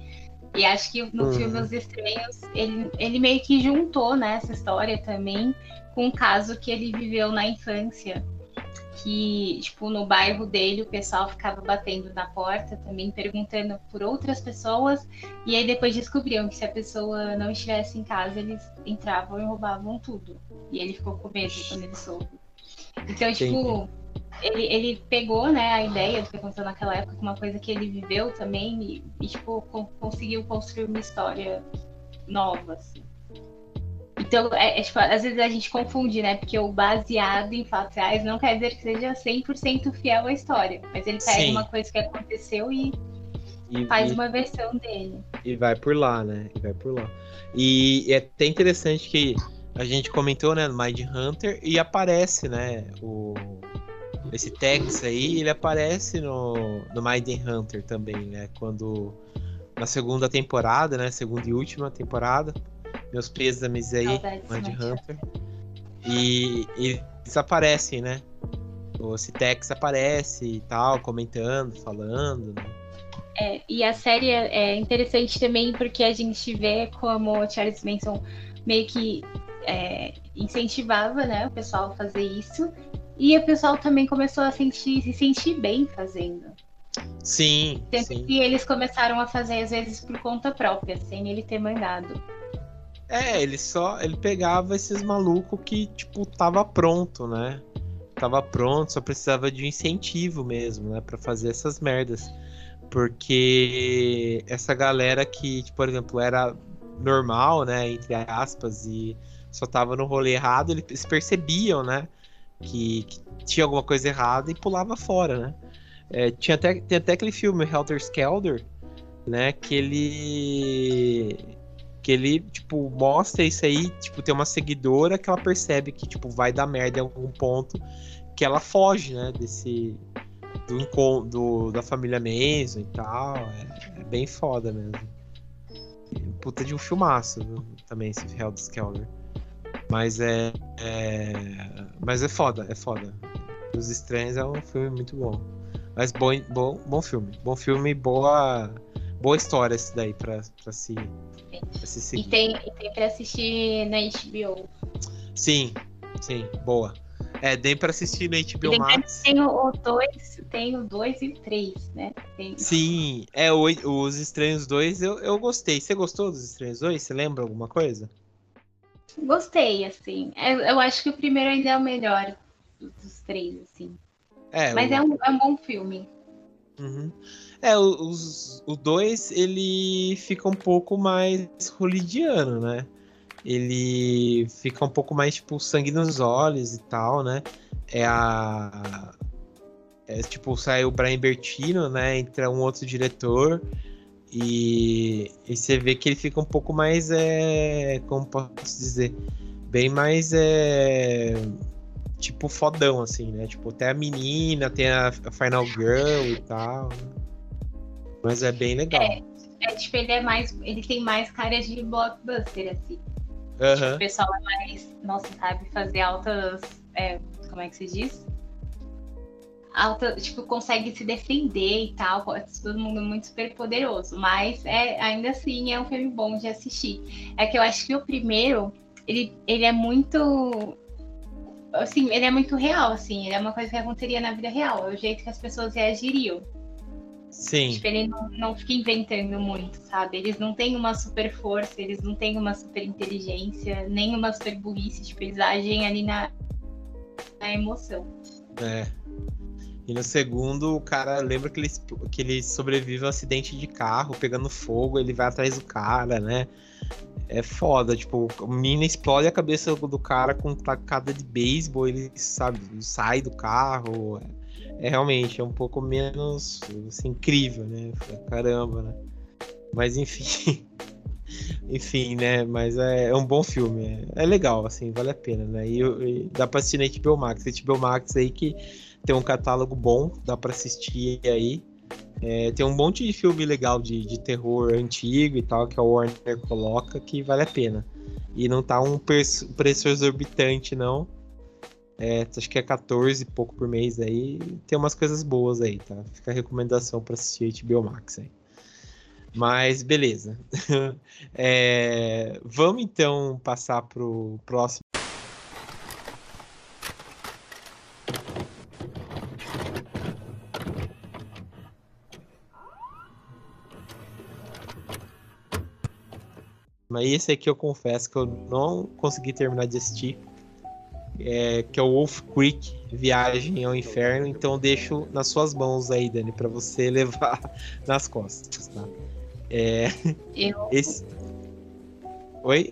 E acho que no uhum. filme Os Estranhos, ele, ele meio que juntou né, essa história também com um caso que ele viveu na infância. Que, tipo, no bairro dele o pessoal ficava batendo na porta também, perguntando por outras pessoas. E aí depois descobriam que se a pessoa não estivesse em casa, eles entravam e roubavam tudo. E ele ficou com medo quando ele soube. Então, tipo, ele, ele pegou, né, a ideia do que aconteceu naquela época, uma coisa que ele viveu também, e, e tipo, conseguiu construir uma história nova, assim. Então, é, é, tipo, às vezes a gente confunde, né? Porque o baseado em fatos reais não quer dizer que seja 100% fiel à história. Mas ele pega Sim. uma coisa que aconteceu e, e faz e, uma versão dele. E vai por lá, né? E vai por lá. E é até interessante que a gente comentou, né, no Mind Hunter, e aparece, né, o, esse Tex aí, ele aparece no, no Maiden Hunter também, né? Quando na segunda temporada, né? Segunda e última temporada. Meus pêsames aí, Maiden Hunter. E, e eles aparecem, né? O Citex aparece e tal, comentando, falando, né? É, e a série é interessante também porque a gente vê como o Charles Manson meio que é, incentivava né, o pessoal a fazer isso E o pessoal também começou a sentir, se sentir bem fazendo. Sim. Tanto sim. que eles começaram a fazer, às vezes, por conta própria, sem ele ter mandado. É, ele só. Ele pegava esses malucos que, tipo, tava pronto, né? Tava pronto, só precisava de incentivo mesmo, né? Pra fazer essas merdas. Porque essa galera que, tipo, por exemplo, era normal, né? Entre aspas, e só tava no rolê errado, eles percebiam, né? Que, que tinha alguma coisa errada e pulava fora, né? É, tinha até, tem até aquele filme Helter Skelter, né? Que ele que ele, tipo, mostra isso aí, tipo, tem uma seguidora que ela percebe que, tipo, vai dar merda em algum ponto, que ela foge, né, desse, do encontro, da família Manson e tal, é, é, bem foda mesmo. Puta de um filmaço, viu? também, esse Hell do. Mas é, é, mas é foda, é foda. Os Estranhos é um filme muito bom. Mas bom, bom, bom filme, bom filme, boa, boa história esse daí pra, pra se e tem, e tem pra assistir na HBO. Sim, sim, boa. É, tem pra assistir na HBO tem, Max. Tem o 2, tem o 2 e o 3, né? Tem... Sim, é, o, os Estranhos 2 eu, eu gostei. Você gostou dos Estranhos 2? Você lembra alguma coisa? Gostei, assim. Eu, é, eu acho que o primeiro ainda é o melhor dos três, assim. É, Mas o... é, um, é um bom filme. Uhum. É, os, o 2 ele fica um pouco mais holidiano, né? Ele fica um pouco mais tipo sangue nos olhos e tal, né? É a. É, tipo, sai o Brian Bertino, né? Entra um outro diretor. E, e você vê que ele fica um pouco mais. É, como posso dizer? Bem mais. É, tipo, fodão, assim, né? Tipo, até a menina, tem a Final Girl e tal. Né? Mas é bem legal. É, é, tipo, ele é mais. Ele tem mais cara de blockbuster, assim. Uhum. Tipo, o pessoal é mais. Nossa, sabe, fazer altas. É, como é que se diz? Alta, tipo, consegue se defender e tal. Todo mundo muito super poderoso. Mas é, ainda assim é um filme bom de assistir. É que eu acho que o primeiro, ele, ele é muito assim, ele é muito real, assim, ele é uma coisa que aconteceria na vida real, é o jeito que as pessoas reagiriam. Sim. Tipo, ele não, não fica inventando muito, sabe? Eles não têm uma super força, eles não têm uma super inteligência, nem uma super burrice. Tipo, eles agem ali na, na emoção. É. E no segundo, o cara lembra que ele, que ele sobrevive a um acidente de carro, pegando fogo, ele vai atrás do cara, né? É foda, tipo, o menino explode a cabeça do cara com tacada de beisebol, ele sabe, sai do carro. É é realmente é um pouco menos assim, incrível, né? Caramba, né? Mas enfim. enfim, né? Mas é, é, um bom filme. É, é, legal, assim, vale a pena, né? E, e dá pra assistir na HBO Max. HBO Max aí que tem um catálogo bom, dá pra assistir aí. É, tem um monte de filme legal de, de terror antigo e tal, que a Warner coloca, que vale a pena. E não tá um preço exorbitante, não. É, acho que é 14 e pouco por mês aí. Tem umas coisas boas aí, tá? Fica a recomendação para assistir HBO Max aí. Mas beleza. é, vamos então passar pro próximo. Mas esse aqui eu confesso que eu não consegui terminar de assistir é, que é o Wolf Creek Viagem ao Inferno. Então deixo nas suas mãos aí, Dani, para você levar nas costas, tá? É, eu... Esse... Oi?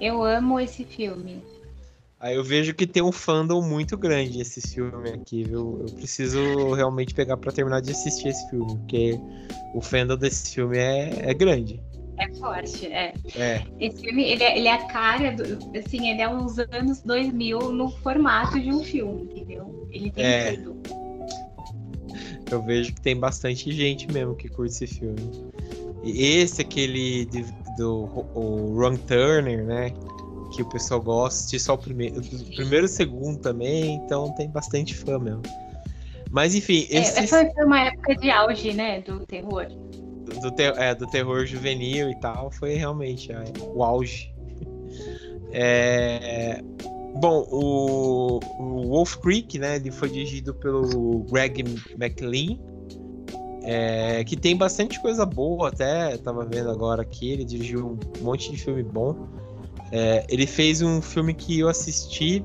Eu amo esse filme. Aí eu vejo que tem um fandom muito grande esse filme aqui, viu? Eu preciso realmente pegar para terminar de assistir esse filme, porque o fandom desse filme é, é grande. É forte, é. é. Esse filme, ele é, ele é a cara, do, assim, ele é uns anos 2000 no formato de um filme, entendeu? Ele tem é. tudo. Eu vejo que tem bastante gente mesmo que curte esse filme. E esse, aquele de, do o Ron Turner, né? Que o pessoal gosta, de só o primeiro, o primeiro e o segundo também, então tem bastante fã mesmo. Mas enfim. É, esse... Foi uma época de auge, né? Do terror do, te, é, do terror juvenil e tal, foi realmente é, o auge. É, Bom, o, o, Wolf Creek, né? Ele foi dirigido pelo Greg McLean, é, que tem bastante coisa boa, até tava vendo agora aqui. Ele dirigiu um monte de filme bom. É, ele fez um filme que eu assisti,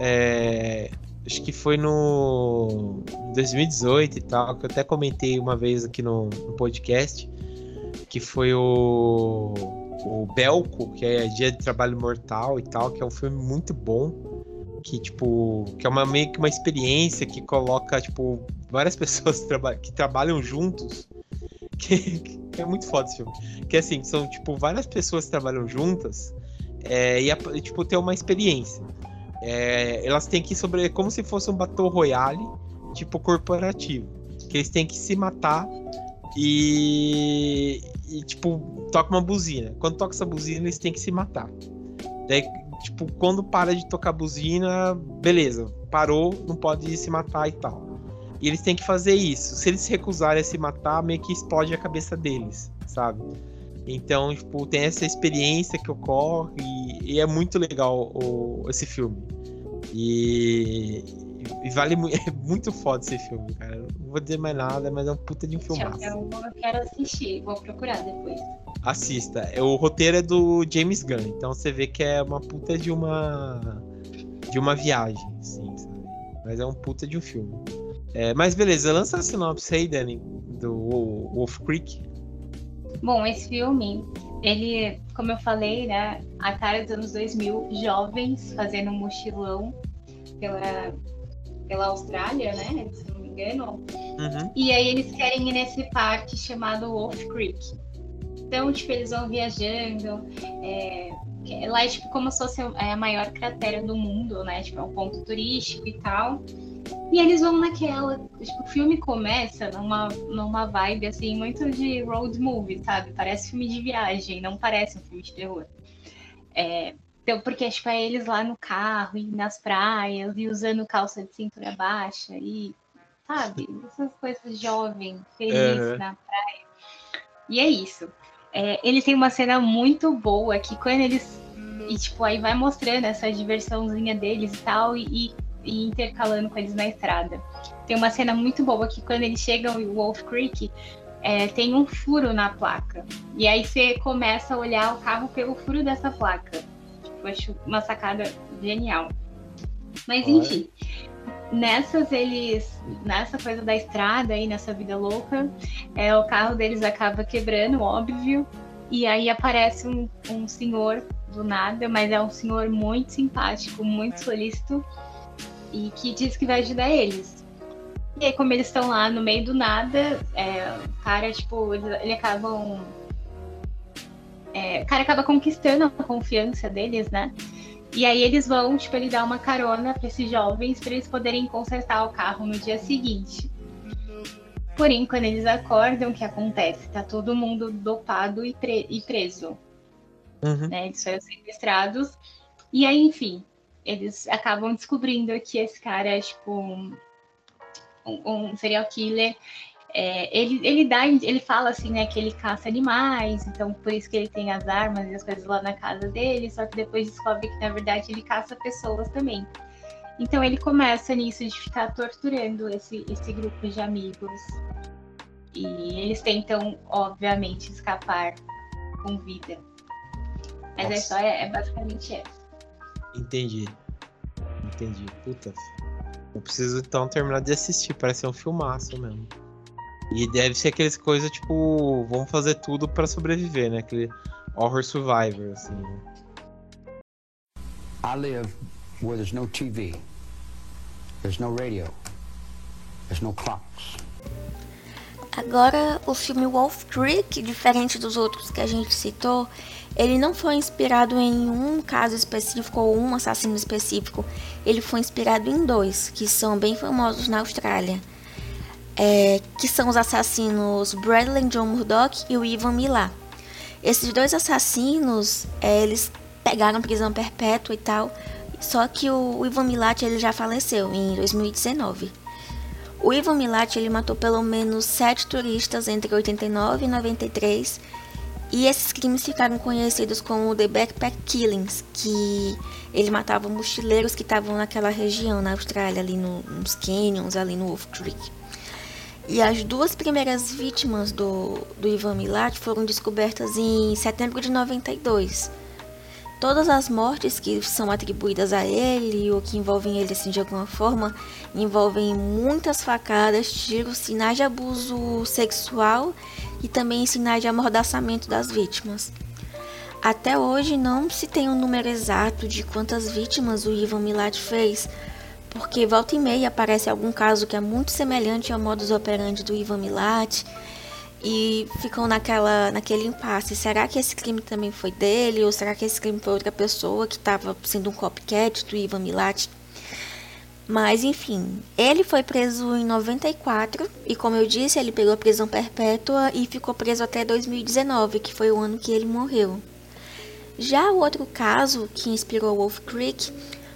é, acho que foi no 2018 e tal, que eu até comentei uma vez aqui no, no podcast, que foi o, o Belco, que é Dia de Trabalho Mortal e tal, que é um filme muito bom que tipo que é uma meio que uma experiência que coloca tipo várias pessoas que, traba que trabalham juntos que, que, é muito foda esse filme que assim são tipo várias pessoas que trabalham juntas é, e, tipo, ter uma experiência. É, elas têm que sobre como se fosse um Battle Royale, tipo, corporativo. Que eles têm que se matar e, e tipo, toca uma buzina. Quando toca essa buzina, eles têm que se matar. Daí, tipo, quando para de tocar buzina, beleza, parou, não pode se matar e tal. E eles têm que fazer isso. Se eles se recusarem a se matar, meio que explode a cabeça deles, sabe? Então, tipo, tem essa experiência que ocorre e, e é muito legal o, esse filme. E, e vale é muito foda esse filme, cara. Não vou dizer mais nada, mas é um puta de um filmaço. Eu, quero assistir, vou procurar depois. Assista. O roteiro é do James Gunn, então você vê que é uma puta de uma de uma viagem, sim, sabe? Mas é um puta de um filme. É, mas beleza, lança a sinopse aí, Danny, do Wolf Creek. Bom, esse filme, ele, como eu falei, né, a cara dos anos 2000, jovens fazendo um mochilão pela, pela Austrália, né, se não me engano. Uhum. E aí eles querem ir nesse parque chamado Wolf Creek. Então, tipo, eles vão viajando. É, lá é tipo como se fosse é a maior cratera do mundo, né? Tipo, é um ponto turístico e tal. E eles vão naquela. Tipo, o filme começa numa, numa vibe assim, muito de road movie, sabe? Parece filme de viagem, não parece um filme de terror. É, então, porque tipo, é eles lá no carro e nas praias e usando calça de cintura baixa e sabe? Essas coisas jovem, feliz uhum. na praia. E é isso. É, eles têm uma cena muito boa que quando eles. E tipo, aí vai mostrando essa diversãozinha deles e tal, e, e e intercalando com eles na estrada. Tem uma cena muito boa que quando eles chegam em Wolf Creek, é, tem um furo na placa. E aí você começa a olhar o carro pelo furo dessa placa. Eu acho uma sacada genial. Mas enfim, nessas eles. Nessa coisa da estrada aí, nessa vida louca, é, o carro deles acaba quebrando, óbvio. E aí aparece um, um senhor do nada, mas é um senhor muito simpático, muito solícito e que diz que vai ajudar eles. E aí, como eles estão lá no meio do nada, é, o cara, tipo, eles, ele acabam. É, o cara acaba conquistando a confiança deles, né? E aí eles vão, tipo, ele dá uma carona para esses jovens para eles poderem consertar o carro no dia seguinte. Porém, quando eles acordam, o que acontece? Tá todo mundo dopado e, pre e preso. Uhum. Né? Eles foram sequestrados. E aí, enfim, eles acabam descobrindo que esse cara é tipo um, um serial killer. É, ele, ele dá, ele fala assim, né, que ele caça animais, então por isso que ele tem as armas e as coisas lá na casa dele, só que depois descobre que na verdade ele caça pessoas também. Então ele começa nisso de ficar torturando esse, esse grupo de amigos. E eles tentam, obviamente, escapar com vida. Mas Nossa. a história é basicamente essa. Entendi. Entendi. Puta. Eu preciso então terminar de assistir. Parece ser um filmaço mesmo. E deve ser aqueles coisas tipo. Vamos fazer tudo para sobreviver, né? Aquele horror survivor, assim. I live where there's no TV. There's no radio. There's no clocks. Agora, o filme Wolf Creek, diferente dos outros que a gente citou, ele não foi inspirado em um caso específico ou um assassino específico. Ele foi inspirado em dois, que são bem famosos na Austrália. É, que são os assassinos Bradley John Murdoch e o Ivan Milat. Esses dois assassinos, é, eles pegaram prisão perpétua e tal, só que o, Ivan Milat ele já faleceu em 2019. O Ivan Milat ele matou pelo menos sete turistas entre 89 e 93 E esses crimes ficaram conhecidos como The Backpack Killings, que ele matava mochileiros que estavam naquela região, na Austrália, ali no, nos canyons, ali no Wolf Creek. E as duas primeiras vítimas do, do Ivan Milat foram descobertas em setembro de 92. Todas as mortes que são atribuídas a ele ou que envolvem ele assim de alguma forma envolvem muitas facadas, tiros, sinais de abuso sexual e também sinais de amordaçamento das vítimas. Até hoje não se tem um número exato de quantas vítimas o Ivan Milat fez, porque volta e meia aparece algum caso que é muito semelhante ao modus operandi do Ivan Milat e ficam naquela, naquele impasse. Será que esse crime também foi dele? Ou será que esse crime foi outra pessoa que estava sendo um copycat do Ivan Milat? Mas enfim, ele foi preso em 94 e como eu disse, ele pegou prisão perpétua e ficou preso até 2019, que foi o ano que ele morreu. Já o outro caso que inspirou Wolf Creek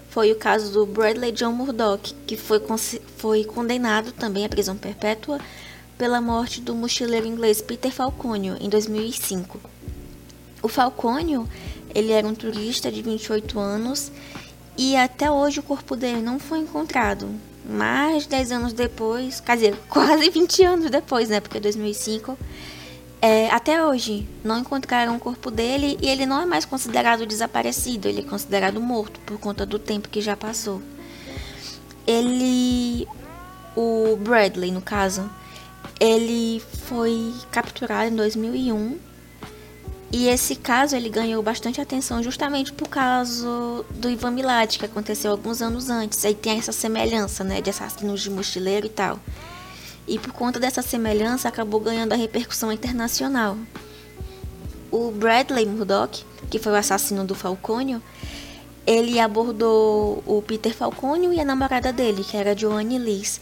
foi o caso do Bradley John Murdoch, que foi, foi condenado também à prisão perpétua pela morte do mochileiro inglês Peter Falconio em 2005. O Falconio, ele era um turista de 28 anos e até hoje o corpo dele não foi encontrado. Mais de 10 anos depois, quer dizer, quase 20 anos depois, né? Porque 2005 é, até hoje não encontraram o corpo dele e ele não é mais considerado desaparecido, ele é considerado morto por conta do tempo que já passou. Ele, o Bradley no caso, ele foi capturado em 2001 e esse caso ele ganhou bastante atenção justamente por causa do Ivan Milat que aconteceu alguns anos antes. Aí tem essa semelhança, né, de assassinos de mochileiro e tal e por conta dessa semelhança acabou ganhando a repercussão internacional. O Bradley Murdoch, que foi o assassino do Falcônio, ele abordou o Peter Falcônio e a namorada dele, que era Joanne Liz.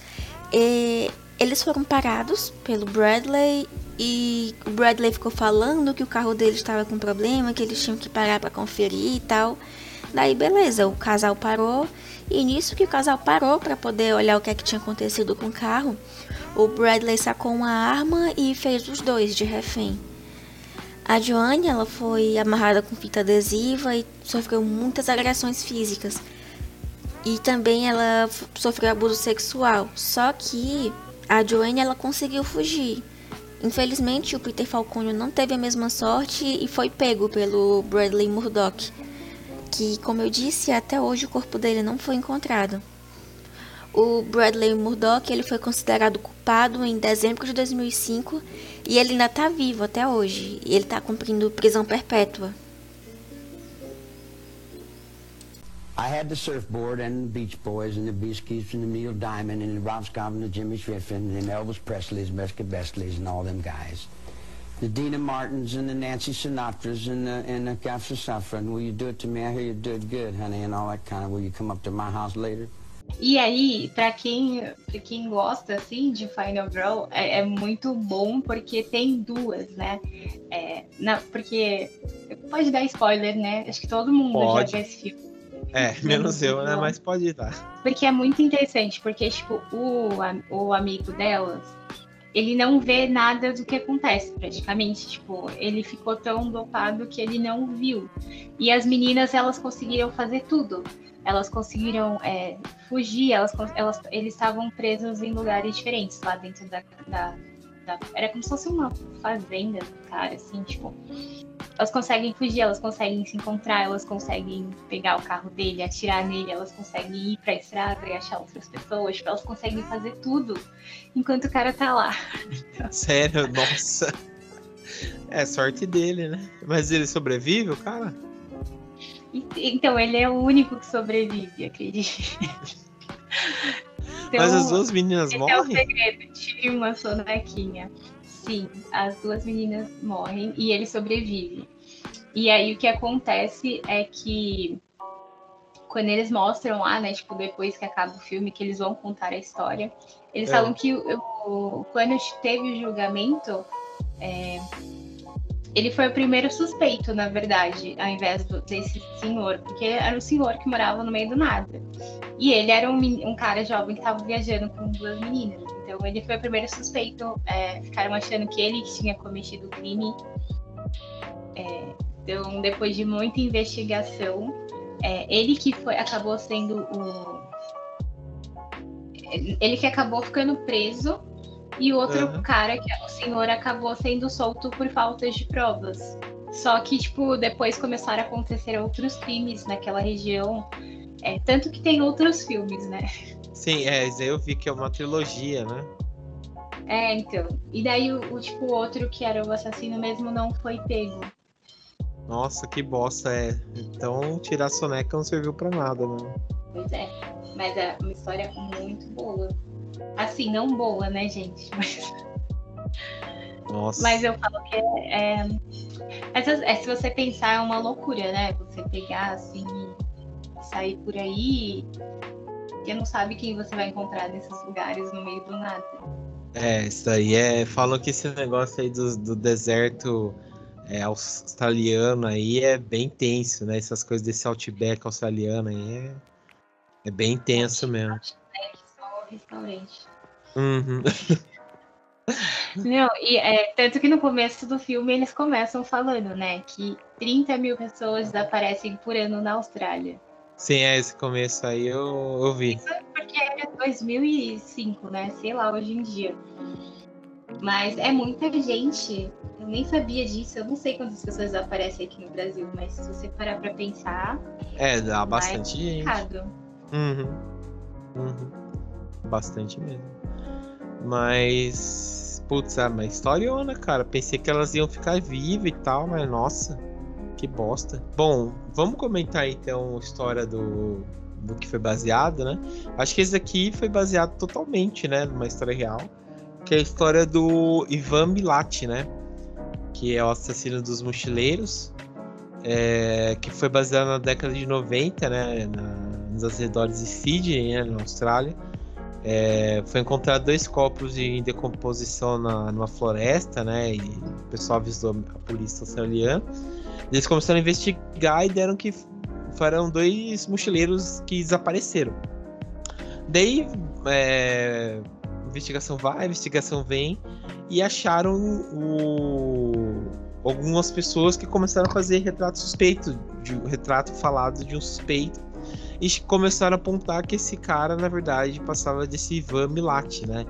E eles foram parados pelo Bradley e o Bradley ficou falando que o carro dele estava com problema, que eles tinham que parar para conferir e tal. Daí beleza, o casal parou e nisso que o casal parou para poder olhar o que, é que tinha acontecido com o carro, o Bradley sacou uma arma e fez os dois de refém. A Joanne ela foi amarrada com fita adesiva e sofreu muitas agressões físicas. E também ela sofreu abuso sexual. Só que a Joanne ela conseguiu fugir. Infelizmente, o Peter Falcone não teve a mesma sorte e foi pego pelo Bradley Murdoch, que, como eu disse, até hoje o corpo dele não foi encontrado. O Bradley Murdoch ele foi considerado culpado em dezembro de 2005 e ele ainda está vivo até hoje. E ele está cumprindo prisão perpétua. I had the surfboard and the Beach Boys and the Beaskies and the Neil Diamond and the Rob Scott and the Jimmy Schiffin and the Elvis Presleys, Mesca Bestleys and all them guys. The Dina Martins and the Nancy Sinatras and the, and the Gafsa Safran. Will you do it to me? I hear you do it good, honey, and all that kind of. Will you come up to my house later? E aí, para quem, pra quem gosta assim de Final Girl, é, é, muito bom porque tem duas, né? É, na, porque pode dar spoiler, né? Acho que todo mundo pode. já viu esse filme. É, menos eu, né? Mas pode dar. Porque é muito interessante, porque, tipo, o, o amigo delas, ele não vê nada do que acontece, praticamente. Tipo, ele ficou tão dopado que ele não viu. E as meninas, elas conseguiram fazer tudo elas conseguiram é, fugir, elas, elas, eles estavam presos em lugares diferentes lá dentro da, da, da, Era como se fosse uma fazenda, cara, assim, tipo. Elas conseguem fugir, elas conseguem se encontrar, elas conseguem pegar o carro dele, atirar nele, elas conseguem ir pra estrada e achar outras pessoas, tipo, elas conseguem fazer tudo enquanto o cara tá lá. Sério, nossa. É sorte dele, né? Mas ele sobrevive, o cara? Então, ele é o único que sobrevive, acredite. Então, Mas as duas meninas esse morrem? É o segredo, tive uma sonequinha. Sim, as duas meninas morrem e ele sobrevive. E aí o que acontece é que quando eles mostram lá, né, tipo, depois que acaba o filme, que eles vão contar a história, eles é. falam que o, o, quando teve o julgamento, é, ele foi o primeiro suspeito, na verdade, ao invés do, desse senhor, porque era o senhor que morava no meio do nada. E ele era um, um cara jovem que estava viajando com duas meninas. Então ele foi o primeiro suspeito. É, ficaram achando que ele tinha cometido o crime. É, então, depois de muita investigação, é, ele que foi, acabou sendo o. Ele que acabou ficando preso e o outro uhum. cara, que é o senhor, acabou sendo solto por faltas de provas. Só que, tipo, depois começaram a acontecer outros crimes naquela região. É, tanto que tem outros filmes, né? Sim, é, eu vi que é uma trilogia, né? É, então. E daí o, o tipo, outro que era o assassino mesmo não foi pego. Nossa, que bosta, é. Então tirar a soneca não serviu pra nada, né? Pois é. Mas é uma história muito boa. Assim, não boa, né, gente? Mas. Nossa. Mas eu falo que é, é, é, se você pensar, é uma loucura, né? Você pegar assim, sair por aí, você não sabe quem você vai encontrar nesses lugares no meio do nada. É, isso aí é. Falam que esse negócio aí do, do deserto é, australiano aí é bem tenso, né? Essas coisas desse outback australiano aí é, é bem intenso mesmo. Restaurante. Uhum. Não, e é, tanto que no começo do filme eles começam falando, né, que 30 mil pessoas desaparecem por ano na Austrália. Sim, é esse começo aí eu, eu vi. Isso porque é 2005, né? Sei lá, hoje em dia. Mas é muita gente. Eu nem sabia disso. Eu não sei quantas pessoas aparecem aqui no Brasil, mas se você parar pra pensar. É, dá bastante é gente. Uhum. Uhum. Bastante mesmo. Mas. Putz, é uma historiona, cara. Pensei que elas iam ficar vivas e tal, mas nossa, que bosta. Bom, vamos comentar então a história do, do que foi baseado, né? Acho que esse aqui foi baseado totalmente, né? Numa história real. Que é a história do Ivan Milat, né? Que é o assassino dos mochileiros. É, que foi baseado na década de 90, né? Na, nos arredores de Sydney, né, na Austrália. É, foi encontrado dois corpos em decomposição na, numa floresta, né? E o pessoal avisou a polícia australiana. Eles começaram a investigar e deram que foram dois mochileiros que desapareceram. Daí, é, investigação vai, investigação vem e acharam o, algumas pessoas que começaram a fazer retrato suspeito, de, retrato falado de um suspeito e começaram a apontar que esse cara, na verdade, passava desse Ivan Milat, né?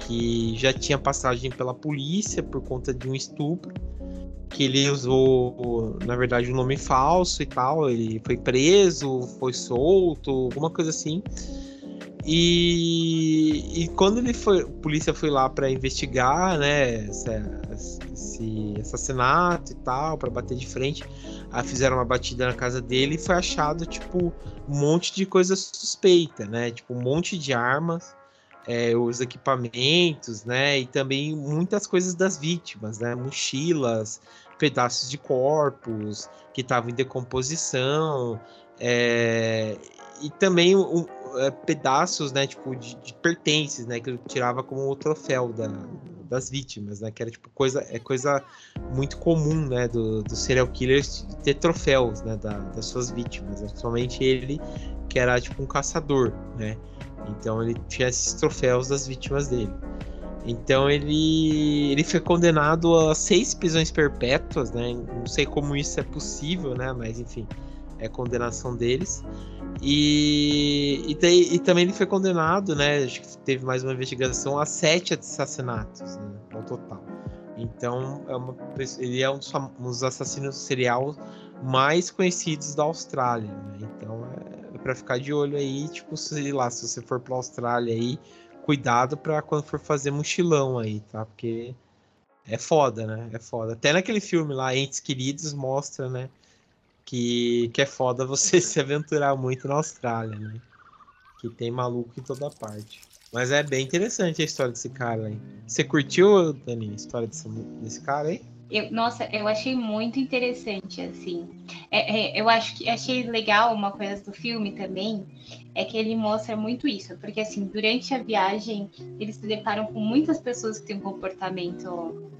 Que já tinha passagem pela polícia por conta de um estupro. Que ele usou, na verdade, um nome falso e tal. Ele foi preso, foi solto, alguma coisa assim. E, e quando ele foi, a polícia foi lá para investigar, né, esse, esse, assassinato e tal, para bater de frente, aí fizeram uma batida na casa dele e foi achado tipo um monte de coisa suspeita, né, tipo um monte de armas, é, os equipamentos, né, e também muitas coisas das vítimas, né, mochilas, pedaços de corpos que estavam em decomposição, é, e também é, pedaços, né, tipo, de, de, pertences, né, que eu tirava como o troféu da, das vítimas, né, que era, tipo, coisa, é coisa muito comum, né, do, serial killers ter troféus, né, da, das suas vítimas, né, somente ele, que era, tipo, um caçador, né, então ele tinha esses troféus das vítimas dele. Então ele, ele foi condenado a seis prisões perpétuas, né? Não sei como isso é possível, né? Mas enfim, é condenação deles. E, e, e, também ele foi condenado, né? Acho que teve mais uma investigação a sete assassinatos né, no total. Então é uma, ele é um dos, um dos assassinos serial mais conhecidos da Austrália. Né? Então é, é para ficar de olho aí, tipo, sei lá, se você for para Austrália aí, cuidado para quando for fazer mochilão aí, tá? Porque é foda, né? É foda. Até naquele filme lá, Entes Queridos, mostra, né? Que, que é foda você se aventurar muito na Austrália, né? Que tem maluco em toda parte. Mas é bem interessante a história desse cara aí. Você curtiu, Dani, a história desse, desse cara aí? Eu, nossa, eu achei muito interessante, assim. É, é, eu acho que achei legal uma coisa do filme também, é que ele mostra muito isso, porque assim, durante a viagem, eles se deparam com muitas pessoas que têm um comportamento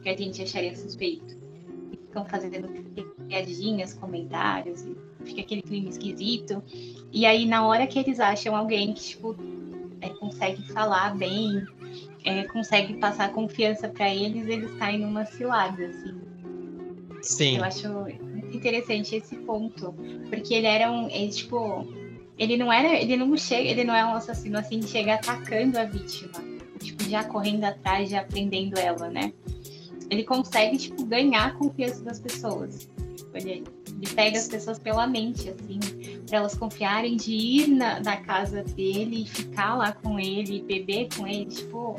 que a gente acharia suspeito ficam fazendo piadinhas, comentários, fica aquele clima esquisito. E aí, na hora que eles acham alguém que, tipo, é, consegue falar bem, é, consegue passar confiança para eles, eles caem numa cilada, assim. Sim. Eu acho muito interessante esse ponto. Porque ele era um. Ele, tipo. Ele não era. Ele não chega. Ele não é um assassino assim, chega atacando a vítima. Tipo, já correndo atrás, já prendendo ela, né? Ele consegue, tipo, ganhar a confiança das pessoas. Ele, ele pega as pessoas pela mente, assim, para elas confiarem de ir na, na casa dele, ficar lá com ele, beber com ele. Tipo,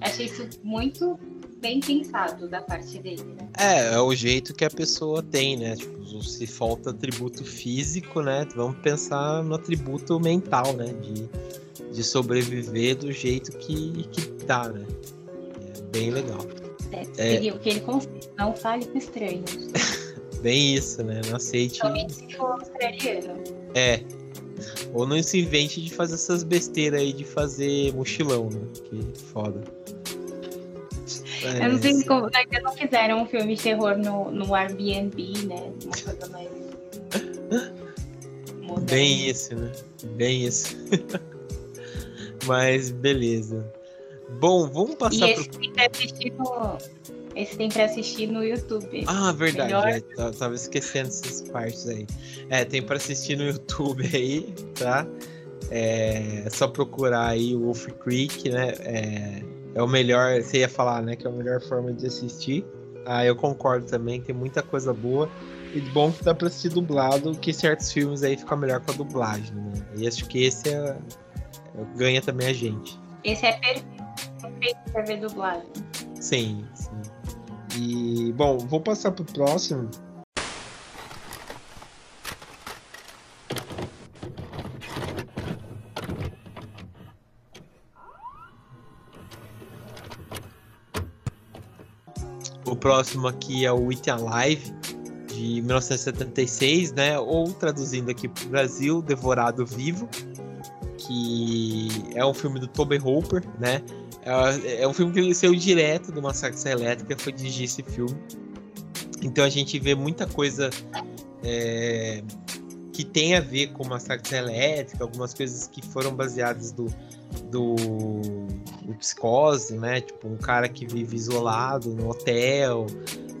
achei isso muito bem pensado da parte dele, né? É, é o jeito que a pessoa tem, né? Tipo, se falta atributo físico, né? Vamos pensar no atributo mental, né? De, de sobreviver do jeito que, que dá, né? É bem legal. É, seria é... o que ele consegue, não fale com estranhos. Bem isso, né? Não aceite. Somente se for australiano. É. Ou não se invente de fazer essas besteiras aí de fazer mochilão, né? Que foda. É. Eu não sei como ainda não fizeram um filme de terror no, no Airbnb, né? Uma coisa mais. Bem isso, né? Bem isso. Mas beleza. Bom, vamos passar e esse pro. Tem assistir no... Esse tem pra assistir no YouTube. Ah, verdade. É, tava esquecendo essas partes aí. É, tem pra assistir no YouTube aí, tá? É só procurar aí o Wolf Creek, né? É, é o melhor. Você ia falar, né? Que é a melhor forma de assistir. Ah, eu concordo também, tem muita coisa boa. E bom que dá pra assistir dublado, que certos filmes aí ficam melhor com a dublagem, né? E acho que esse é, é, ganha também a gente. Esse é perfeito pra ver dublado. Sim. E, bom, vou passar pro próximo. O próximo aqui é o It Alive, de 1976, né? Ou traduzindo aqui para o Brasil, Devorado Vivo, que é um filme do Toby Hooper, né? É, é um filme que saiu direto do Massacre Elétrica, foi dirigir esse filme. Então a gente vê muita coisa é, que tem a ver com Massacre Elétrica, algumas coisas que foram baseadas do, do, do, psicose, né? Tipo, um cara que vive isolado no hotel,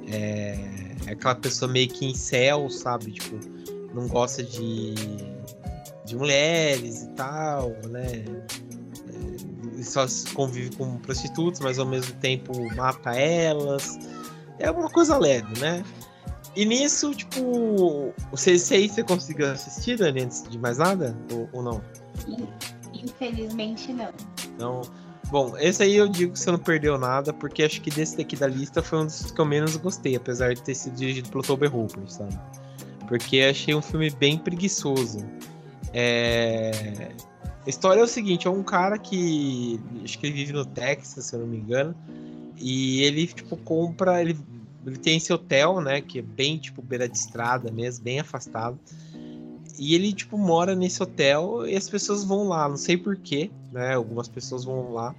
é, é aquela pessoa meio que em céu, sabe? Tipo, não gosta de, de mulheres e tal, né? Só convive com prostitutas, mas ao mesmo tempo mata elas. É uma coisa leve, né? E nisso, tipo, você, aí você conseguiu assistir, Dani, antes de mais nada? Ou, ou não? Infelizmente não. Não. Bom, esse aí eu digo que você não perdeu nada, porque acho que desse daqui da lista foi um dos que eu menos gostei, apesar de ter sido dirigido pelo Toby Hooper, sabe? Porque achei um filme bem preguiçoso. É... A história é o seguinte, é um cara que acho que ele vive no Texas, se eu não me engano, e ele tipo compra, ele, ele tem esse hotel, né, que é bem tipo beira de estrada mesmo, bem afastado. E ele, tipo, mora nesse hotel e as pessoas vão lá, não sei porquê, né? Algumas pessoas vão lá.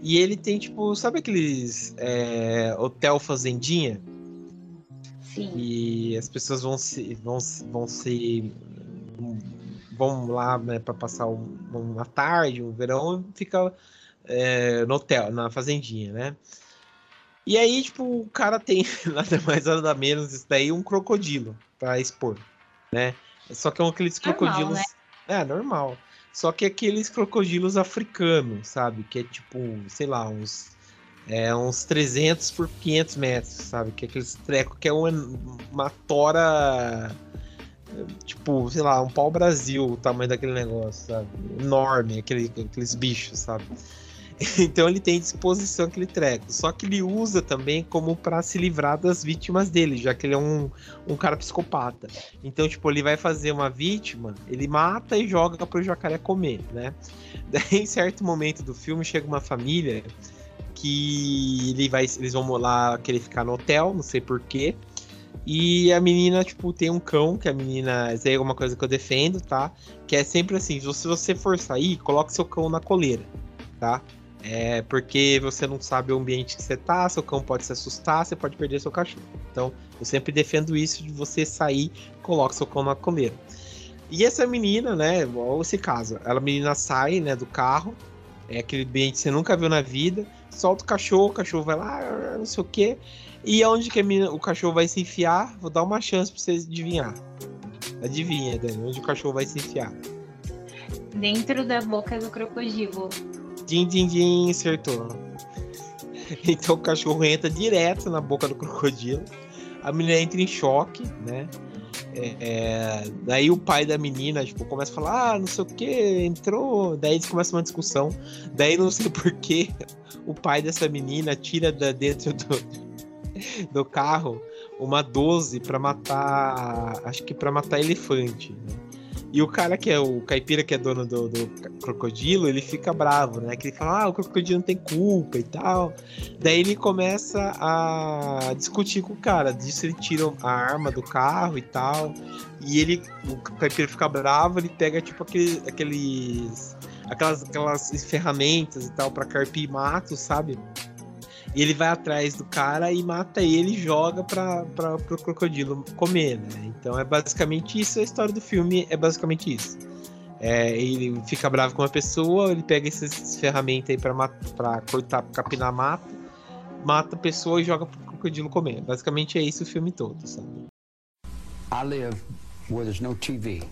E ele tem, tipo, sabe aqueles é, hotel fazendinha? Sim. E as pessoas vão se. vão, vão se. Vão lá né, para passar um, uma tarde, um verão, fica é, no hotel, na fazendinha, né? E aí, tipo, o cara tem nada mais nada menos isso daí, um crocodilo para expor, né? Só que é aqueles crocodilos. Normal, né? É, normal. Só que é aqueles crocodilos africanos, sabe? Que é tipo, sei lá, uns. É, uns 300 por 500 metros, sabe? Que é aqueles treco que é uma, uma tora. Tipo, sei lá, um pau-brasil o tamanho daquele negócio, sabe? Enorme, aquele, aqueles bichos, sabe? Então ele tem disposição aquele treco. Só que ele usa também como para se livrar das vítimas dele, já que ele é um, um cara psicopata. Então, tipo, ele vai fazer uma vítima, ele mata e joga pro jacaré comer, né? Daí, em certo momento do filme, chega uma família que ele vai, eles vão lá querer ficar no hotel, não sei porquê. E a menina, tipo, tem um cão, que a menina. Isso aí é uma coisa que eu defendo, tá? Que é sempre assim: se você for sair, coloque seu cão na coleira, tá? É porque você não sabe o ambiente que você tá, seu cão pode se assustar, você pode perder seu cachorro. Então, eu sempre defendo isso de você sair, coloque seu cão na coleira. E essa menina, né, igual esse caso, ela menina sai, né, do carro, é aquele ambiente que você nunca viu na vida, solta o cachorro, o cachorro vai lá, não sei o que. E aonde que o cachorro vai se enfiar? Vou dar uma chance pra vocês adivinhar. Adivinha, Dani, onde o cachorro vai se enfiar? Dentro da boca do crocodilo. Din, din, din, acertou. Então o cachorro entra direto na boca do crocodilo. A menina entra em choque, né? É, é, daí o pai da menina, tipo, começa a falar, ah, não sei o que, entrou. Daí eles começam uma discussão. Daí não sei porquê, o pai dessa menina tira da dentro do, do carro uma 12 para matar. Acho que para matar elefante. Né? E o cara que é o caipira que é dono do, do, crocodilo, ele fica bravo, né? Que ele fala, ah, o crocodilo não tem culpa e tal. Daí ele começa a discutir com o cara. Disso ele tira a arma do carro e tal. E ele, o caipira fica bravo, ele pega tipo aquele, aqueles. Aquelas, aquelas ferramentas e tal para carpir mato, sabe? E ele vai atrás do cara e mata ele e joga para pro crocodilo comer, né? Então é basicamente isso, a história do filme é basicamente isso. É, ele fica bravo com uma pessoa, ele pega essas ferramentas aí pra, pra cortar, capinar mato, mata a pessoa e joga pro crocodilo comer. Basicamente é isso o filme todo, sabe? I live where there's no TV,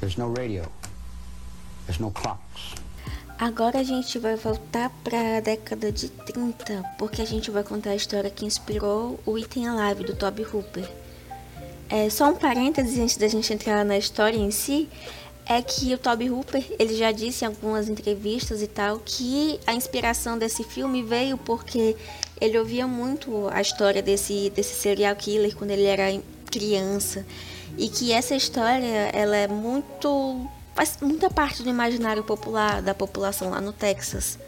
there's no radio, there's no clocks. Agora a gente vai voltar para a década de 30, porque a gente vai contar a história que inspirou o Item Alive do Toby Hooper. É, só um parênteses antes da gente entrar na história em si, é que o Toby Hooper, ele já disse em algumas entrevistas e tal, que a inspiração desse filme veio porque ele ouvia muito a história desse, desse serial killer quando ele era criança. E que essa história, ela é muito faz muita parte do imaginário popular da população lá no Texas,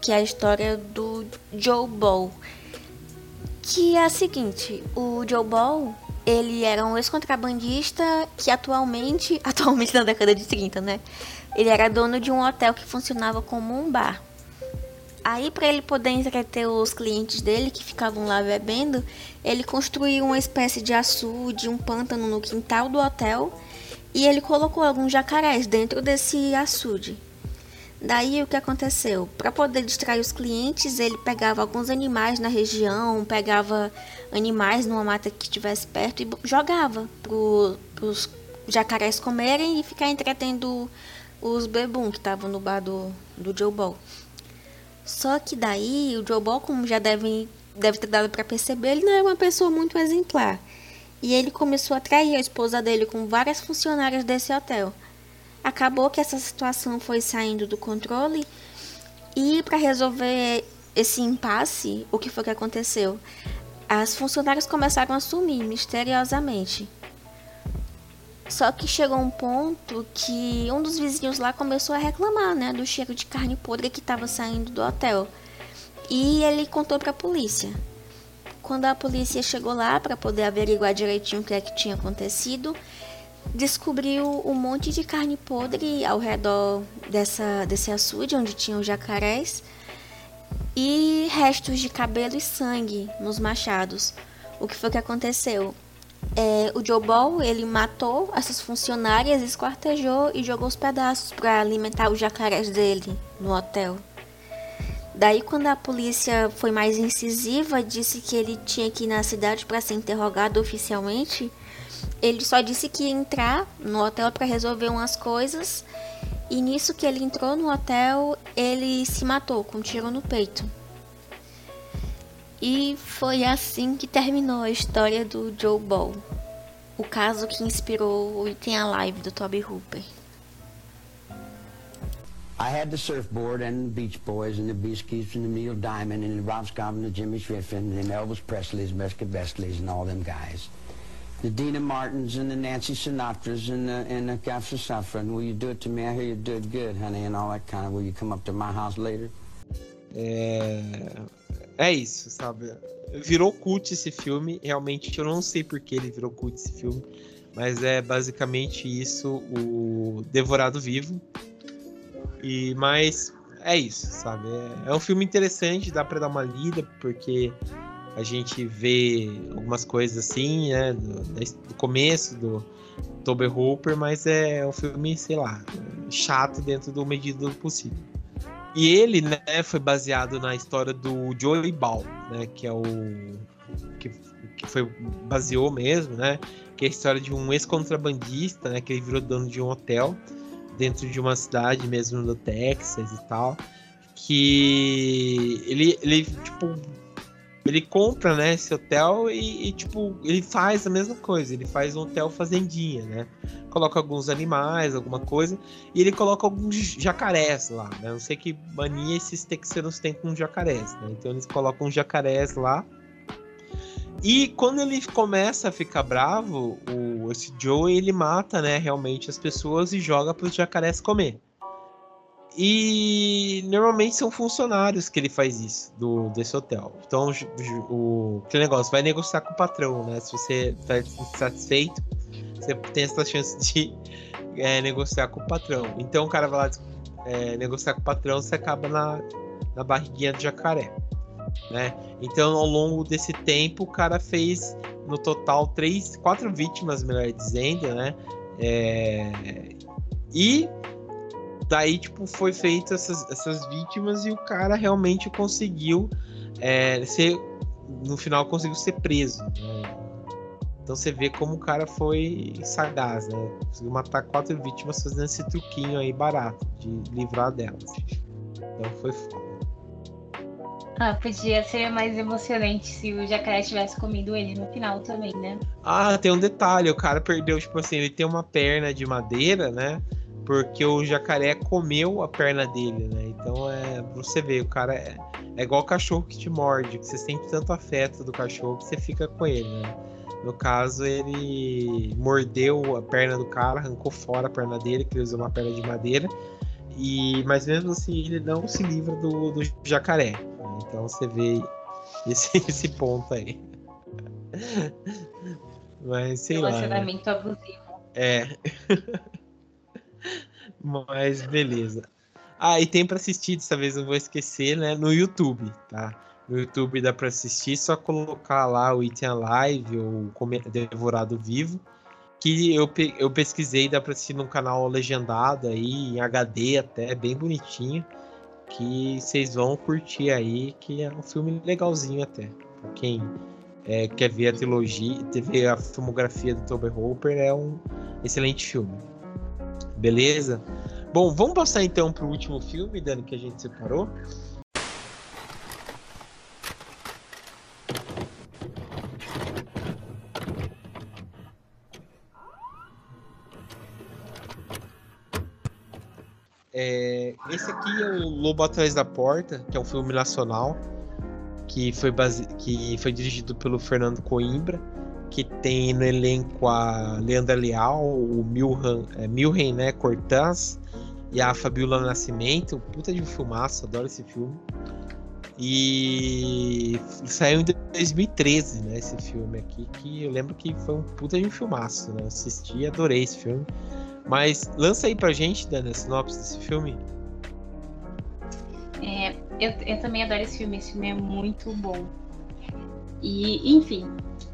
que é a história do Joe Ball. Que é a seguinte, o Joe Ball, ele era um ex-contrabandista que atualmente, atualmente na década de 30, né? Ele era dono de um hotel que funcionava como um bar. Aí, para ele poder entreter os clientes dele que ficavam lá bebendo, ele construiu uma espécie de açude, um pântano no quintal do hotel e ele colocou alguns jacarés dentro desse açude. Daí o que aconteceu? Para poder distrair os clientes, ele pegava alguns animais na região, pegava animais numa mata que estivesse perto e jogava para os jacarés comerem e ficar entretendo os bebum que estavam no bar do, do Joe Ball. Só que daí o Joe Ball, como já deve, deve ter dado para perceber, ele não é uma pessoa muito exemplar e ele começou a trair a esposa dele com várias funcionárias desse hotel. Acabou que essa situação foi saindo do controle e para resolver esse impasse, o que foi que aconteceu? As funcionárias começaram a sumir misteriosamente. Só que chegou um ponto que um dos vizinhos lá começou a reclamar, né, do cheiro de carne podre que estava saindo do hotel. E ele contou para a polícia. Quando a polícia chegou lá para poder averiguar direitinho o que é que tinha acontecido, descobriu um monte de carne podre ao redor dessa, desse açude onde tinham jacarés e restos de cabelo e sangue nos machados. O que foi que aconteceu? É, o Joe Ball ele matou essas funcionárias, esquartejou e jogou os pedaços para alimentar os jacarés dele no hotel. Daí, quando a polícia foi mais incisiva, disse que ele tinha que ir na cidade para ser interrogado oficialmente. Ele só disse que ia entrar no hotel para resolver umas coisas. E nisso que ele entrou no hotel, ele se matou com um tiro no peito. E foi assim que terminou a história do Joe Ball, o caso que inspirou o Item Alive do Toby Hooper. I had the surfboard and the Beach Boys and the Beaskies and the Neil Diamond and the Rob Scott and the Jimmy Swift and the Elvis Presley's, Mesca Bestleys and all them guys. The Dina Martins and the Nancy Sinatras and the, and the Gafsa Safran. Will you do it to me? I hear you do it good, honey, and all that kind of. Will you come up to my house later? É, é isso, sabe? Virou cult esse filme. Realmente, eu não sei por que ele virou cult esse filme. Mas é basicamente isso, o Devorado Vivo. E, mas é isso, sabe? É, é um filme interessante, dá para dar uma lida, porque a gente vê algumas coisas assim, né? Do, do começo do Toby Hooper, mas é um filme, sei lá, chato dentro do medida do possível. E ele, né, foi baseado na história do Joey Ball, né, que é o que, que foi baseou mesmo, né, que é a história de um ex-contrabandista, né, que ele virou dono de um hotel dentro de uma cidade mesmo no Texas e tal, que ele, ele tipo ele compra, né, esse hotel e, e, tipo, ele faz a mesma coisa, ele faz um hotel fazendinha, né? Coloca alguns animais, alguma coisa, e ele coloca alguns jacarés lá, né? Não sei que mania esses texanos têm com jacarés, né? Então eles colocam jacarés lá. E quando ele começa a ficar bravo, o, esse Joe, ele mata, né, realmente as pessoas e joga para os jacarés comer. E normalmente são funcionários que ele faz isso do, desse hotel. Então, o, aquele negócio, vai negociar com o patrão, né? Se você está insatisfeito, você tem essa chance de é, negociar com o patrão. Então, o cara vai lá é, negociar com o patrão, você acaba na, na barriguinha do jacaré. Né? Então, ao longo desse tempo, o cara fez no total três, quatro vítimas, melhor dizendo, né? É, e daí, tipo, foi feito essas, essas vítimas e o cara realmente conseguiu é, ser. No final conseguiu ser preso. Né? Então você vê como o cara foi sagaz, né? Conseguiu matar quatro vítimas fazendo esse truquinho aí barato de livrar delas. Então foi foda. Ah, podia ser mais emocionante se o jacaré tivesse comido ele no final também, né? Ah, tem um detalhe, o cara perdeu, tipo assim, ele tem uma perna de madeira, né? porque o jacaré comeu a perna dele, né? Então é. Você vê, o cara é, é igual o cachorro que te morde, que você sente tanto afeto do cachorro que você fica com ele, né? No caso, ele mordeu a perna do cara, arrancou fora a perna dele, que ele usou uma perna de madeira. E, mas mesmo assim, ele não se livra do, do jacaré. Né? Então você vê esse, esse ponto aí. Mas sei lá. Né? Relacionamento né? abusivo. É. Mas beleza. Ah, e tem para assistir, dessa vez eu vou esquecer, né? No YouTube, tá? No YouTube dá para assistir, só colocar lá o Item Live ou Devorado Vivo. Que eu, eu pesquisei, dá para assistir num canal legendado aí, em HD até, bem bonitinho. Que vocês vão curtir aí, que é um filme legalzinho até. Pra quem é, quer ver a trilogia, ver a filmografia do Toby Hooper, é um excelente filme. Beleza? Bom, vamos passar então para o último filme, Dani, que a gente separou. É, esse aqui é o Lobo Atrás da Porta, que é um filme nacional que foi, base... que foi dirigido pelo Fernando Coimbra que tem no elenco a Leandra Leal, o Milhan, é, Milhen, né, Cortaz e a Fabiola Nascimento, puta de um filmaço, adoro esse filme. E saiu em 2013, né, esse filme aqui, que eu lembro que foi um puta de um filmaço, né, assisti adorei esse filme. Mas lança aí pra gente, Dana, a sinopse desse filme. É, eu, eu também adoro esse filme, esse filme é muito bom. E, enfim,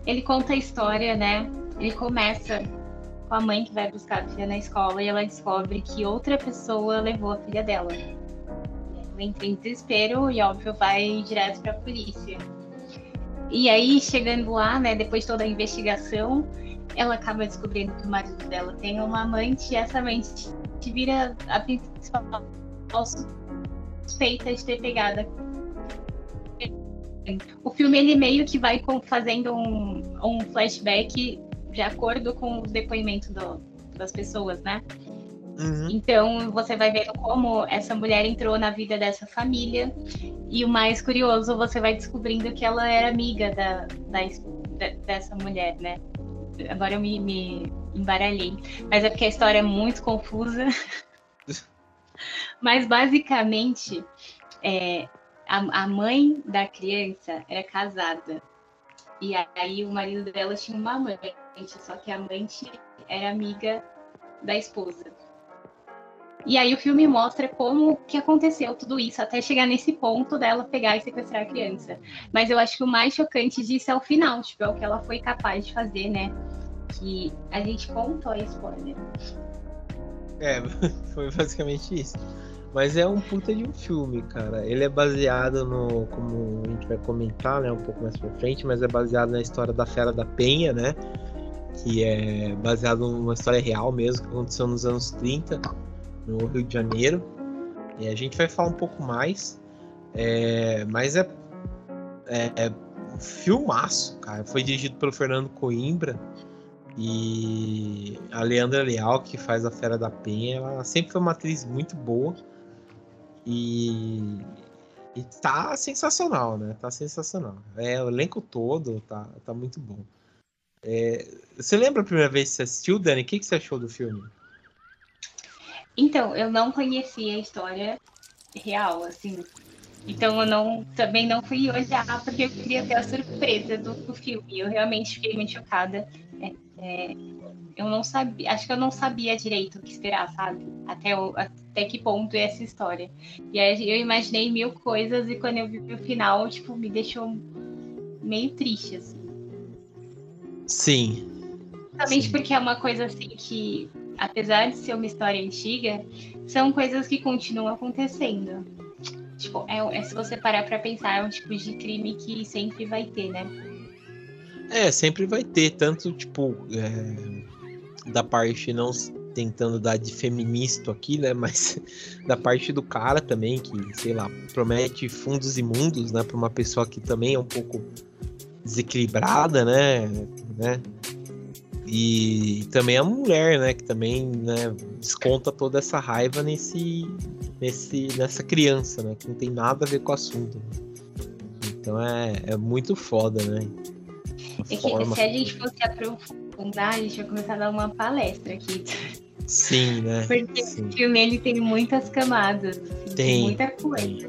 ele conta a história, né? Ele começa com a mãe que vai buscar a filha na escola e ela descobre que outra pessoa levou a filha dela. Ela entra em desespero e, óbvio, vai direto para a polícia. E aí, chegando lá, né, depois de toda a investigação, ela acaba descobrindo que o marido dela tem uma amante e essa amante vira a principal suspeita de ter pegado o filme ele meio que vai fazendo um, um flashback de acordo com o depoimento do, das pessoas, né? Uhum. Então você vai vendo como essa mulher entrou na vida dessa família e o mais curioso você vai descobrindo que ela era amiga da, da dessa mulher, né? Agora eu me, me embaralhei, mas é porque a história é muito confusa. mas basicamente é, a, a mãe da criança era casada. E aí o marido dela tinha uma amante, só que a amante era amiga da esposa. E aí o filme mostra como que aconteceu tudo isso até chegar nesse ponto dela pegar e sequestrar a criança. Mas eu acho que o mais chocante disso é o final, tipo, é o que ela foi capaz de fazer, né? Que a gente contou a spoiler. É, foi basicamente isso. Mas é um puta de um filme, cara. Ele é baseado no. Como a gente vai comentar, né? Um pouco mais pra frente, mas é baseado na história da Fera da Penha, né? Que é baseado numa história real mesmo, que aconteceu nos anos 30, no Rio de Janeiro. E a gente vai falar um pouco mais. É, mas é, é, é um filmaço, cara. Foi dirigido pelo Fernando Coimbra. E a Leandra Leal, que faz a Fera da Penha, ela sempre foi uma atriz muito boa. E, e tá sensacional, né? Tá sensacional. É, o elenco todo tá, tá muito bom. É, você lembra a primeira vez que você assistiu, Dani? O que, que você achou do filme? Então, eu não conhecia a história real, assim. Então eu não, também não fui olhar porque eu queria ter a surpresa do, do filme. Eu realmente fiquei muito chocada. É, eu não sabia, acho que eu não sabia direito o que esperar, sabe? Até, o, até que ponto é essa história. E aí eu imaginei mil coisas e quando eu vi o final, tipo, me deixou meio triste, assim. Sim. Justamente porque é uma coisa assim que, apesar de ser uma história antiga, são coisas que continuam acontecendo. Tipo, é, é se você parar pra pensar, é um tipo de crime que sempre vai ter, né? É, sempre vai ter, tanto tipo. É da parte não tentando dar de feminista aqui, né? Mas da parte do cara também, que, sei lá, promete fundos imundos, né? Pra uma pessoa que também é um pouco desequilibrada, né? né? E também a mulher, né? Que também né, desconta toda essa raiva nesse, nesse, nessa criança, né? Que não tem nada a ver com o assunto. Então é, é muito foda, né? É que se a gente fosse aprofundar a gente vai começar a dar uma palestra aqui. Sim, né? Porque Sim. o filme ele tem muitas camadas, assim, tem muita coisa.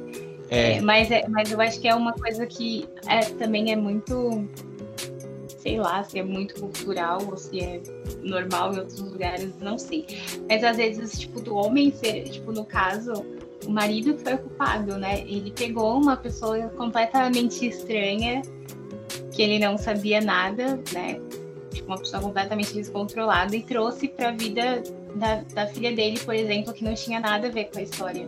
É. É, mas, é, mas eu acho que é uma coisa que é, também é muito, sei lá, se é muito cultural ou se é normal em outros lugares, não sei. Mas às vezes, tipo, do homem ser, tipo, no caso, o marido foi ocupado, né? Ele pegou uma pessoa completamente estranha, que ele não sabia nada, né? tipo, uma pessoa completamente descontrolada e trouxe para a vida da, da filha dele, por exemplo, que não tinha nada a ver com a história.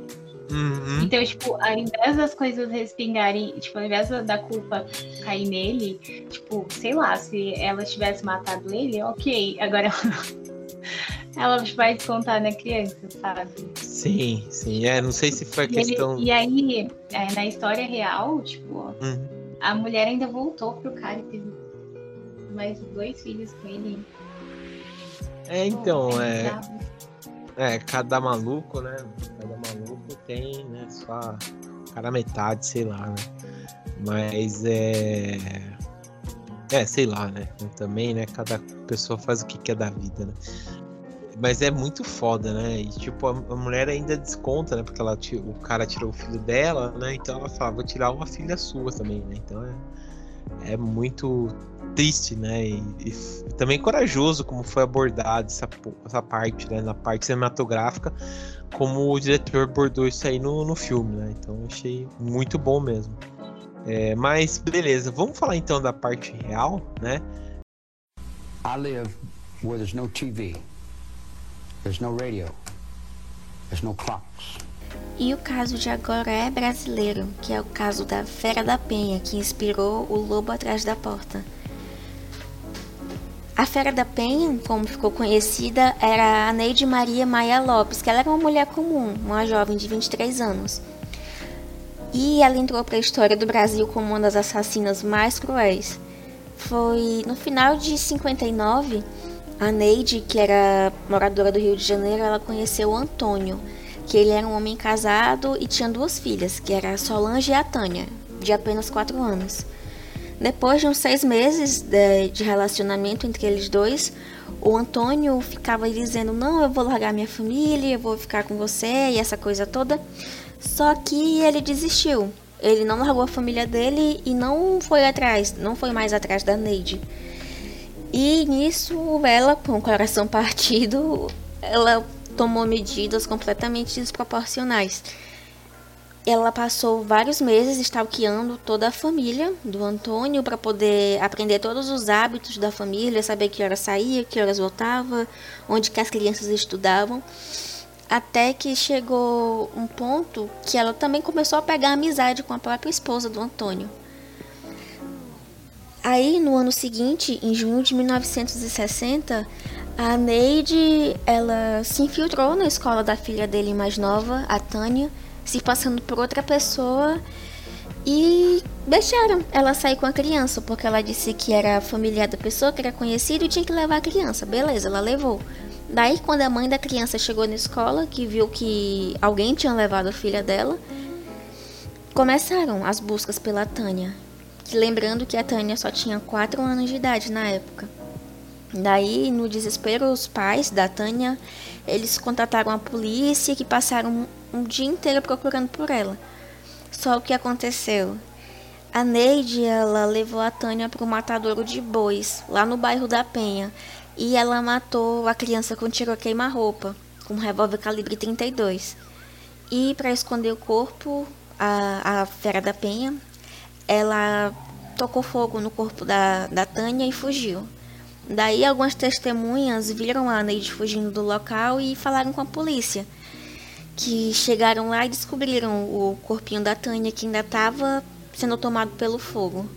Uhum. Então, tipo, ao invés das coisas respingarem, tipo, ao invés da culpa cair nele, tipo, sei lá, se ela tivesse matado ele, ok. Agora ela, ela vai descontar na criança, sabe? Sim, sim. É, não sei se foi a e questão. Ele, e aí, é, na história real, tipo, Uhum. A mulher ainda voltou pro cara e teve mais dois filhos com ele. É, então, Pô, é. bizarro. É, cada maluco, né? Cada maluco tem, né, sua cara metade, sei lá, né? Mas é. É, sei lá, né? Também, né? Cada pessoa faz o que quer da vida, né? Mas é muito foda, né? E tipo, a, a mulher ainda desconta, né? Porque ela, o cara tirou o filho dela, né? Então ela fala, vou tirar uma filha sua também, né? Então é, é muito triste, né? E, e também corajoso como foi abordado essa, essa parte, né? Na parte cinematográfica, como o diretor abordou isso aí no, no filme, né? Então achei muito bom mesmo. É, mas beleza, vamos falar então da parte real, né? I live where there's no TV, there's no radio, there's no clocks. E o caso de agora é brasileiro, que é o caso da Fera da Penha, que inspirou o Lobo Atrás da Porta. A Fera da Penha, como ficou conhecida, era a Neide Maria Maia Lopes, que ela era uma mulher comum, uma jovem de 23 anos. E ela entrou para a história do Brasil como uma das assassinas mais cruéis. Foi no final de 59, a Neide, que era moradora do Rio de Janeiro, ela conheceu o Antônio, que ele era um homem casado e tinha duas filhas, que era a Solange e a Tânia, de apenas 4 anos. Depois de uns seis meses de, relacionamento entre eles dois, o Antônio ficava dizendo: Não, eu vou largar minha família, eu vou ficar com você e essa coisa toda. Só que ele desistiu. Ele não largou a família dele e não foi atrás, não foi mais atrás da Neide. E nisso, ela, com o coração partido, ela tomou medidas completamente desproporcionais. Ela passou vários meses stalkeando toda a família do Antônio para poder aprender todos os hábitos da família, saber que horas saía, que horas voltava, onde que as crianças estudavam. Até que chegou um ponto que ela também começou a pegar amizade com a própria esposa do Antônio. Aí, no ano seguinte, em junho de 1960, a Neide, ela se infiltrou na escola da filha dele mais nova, a Tânia, se passando por outra pessoa e deixaram ela sair com a criança, porque ela disse que era familiar da pessoa, que era conhecido e tinha que levar a criança. Beleza, ela levou. Daí, quando a mãe da criança chegou na escola, que viu que alguém tinha levado a filha dela, começaram as buscas pela Tânia. Lembrando que a Tânia só tinha 4 anos de idade na época. Daí, no desespero, os pais da Tânia, eles contataram a polícia que passaram um dia inteiro procurando por ela. Só o que aconteceu? A Neide, ela levou a Tânia para o matadouro de bois, lá no bairro da Penha, e ela matou a criança com tiro a queima-roupa, com um revólver calibre 32. E para esconder o corpo, a, a Fera da Penha, ela tocou fogo no corpo da, da Tânia e fugiu. Daí algumas testemunhas viram a Neide fugindo do local e falaram com a polícia. Que chegaram lá e descobriram o corpinho da Tânia que ainda estava sendo tomado pelo fogo.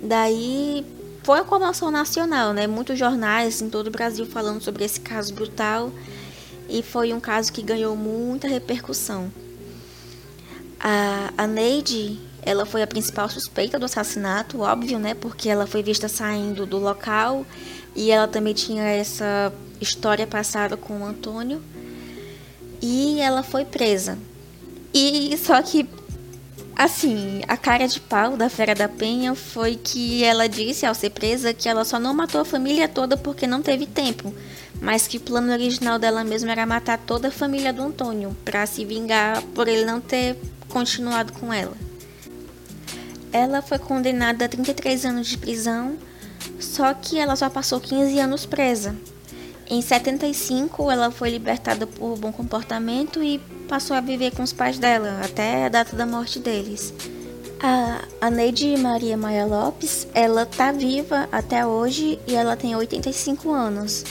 Daí foi a comoção nacional, né? Muitos jornais em todo o Brasil falando sobre esse caso brutal e foi um caso que ganhou muita repercussão. A, a Neide, ela foi a principal suspeita do assassinato, óbvio, né? Porque ela foi vista saindo do local e ela também tinha essa história passada com o Antônio. E ela foi presa. E só que Assim, a cara de pau da Fera da Penha foi que ela disse ao ser presa que ela só não matou a família toda porque não teve tempo, mas que o plano original dela mesma era matar toda a família do Antônio para se vingar por ele não ter continuado com ela. Ela foi condenada a 33 anos de prisão, só que ela só passou 15 anos presa. Em 75, ela foi libertada por bom comportamento e passou a viver com os pais dela até a data da morte deles. A, a Neide Maria Maia Lopes, ela tá viva até hoje e ela tem 85 anos.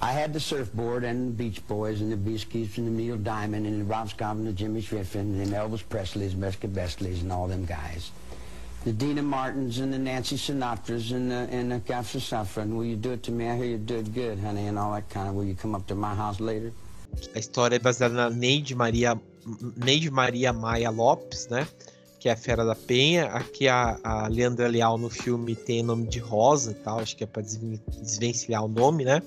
I had the surfboard and the Beach Boys and the Beasties and the Neil Diamond and the Rob Scott and the Jimmy Schiffrin and Elvis Presleys, Mesca Bestleys and all them guys. The Dina Martins and the Nancy Sinatras and the, and the Gafsa. Will you do it to me? I hear you do it good, honey, and all that kind of. Will you come up to my house later? A história é baseada na Neide Maria, Neide Maria Maia Lopes, né? Que é a Fera da Penha. Aqui a, a Leandra Leal no filme tem nome de Rosa e tal, acho que é para desvencilhar o nome, né?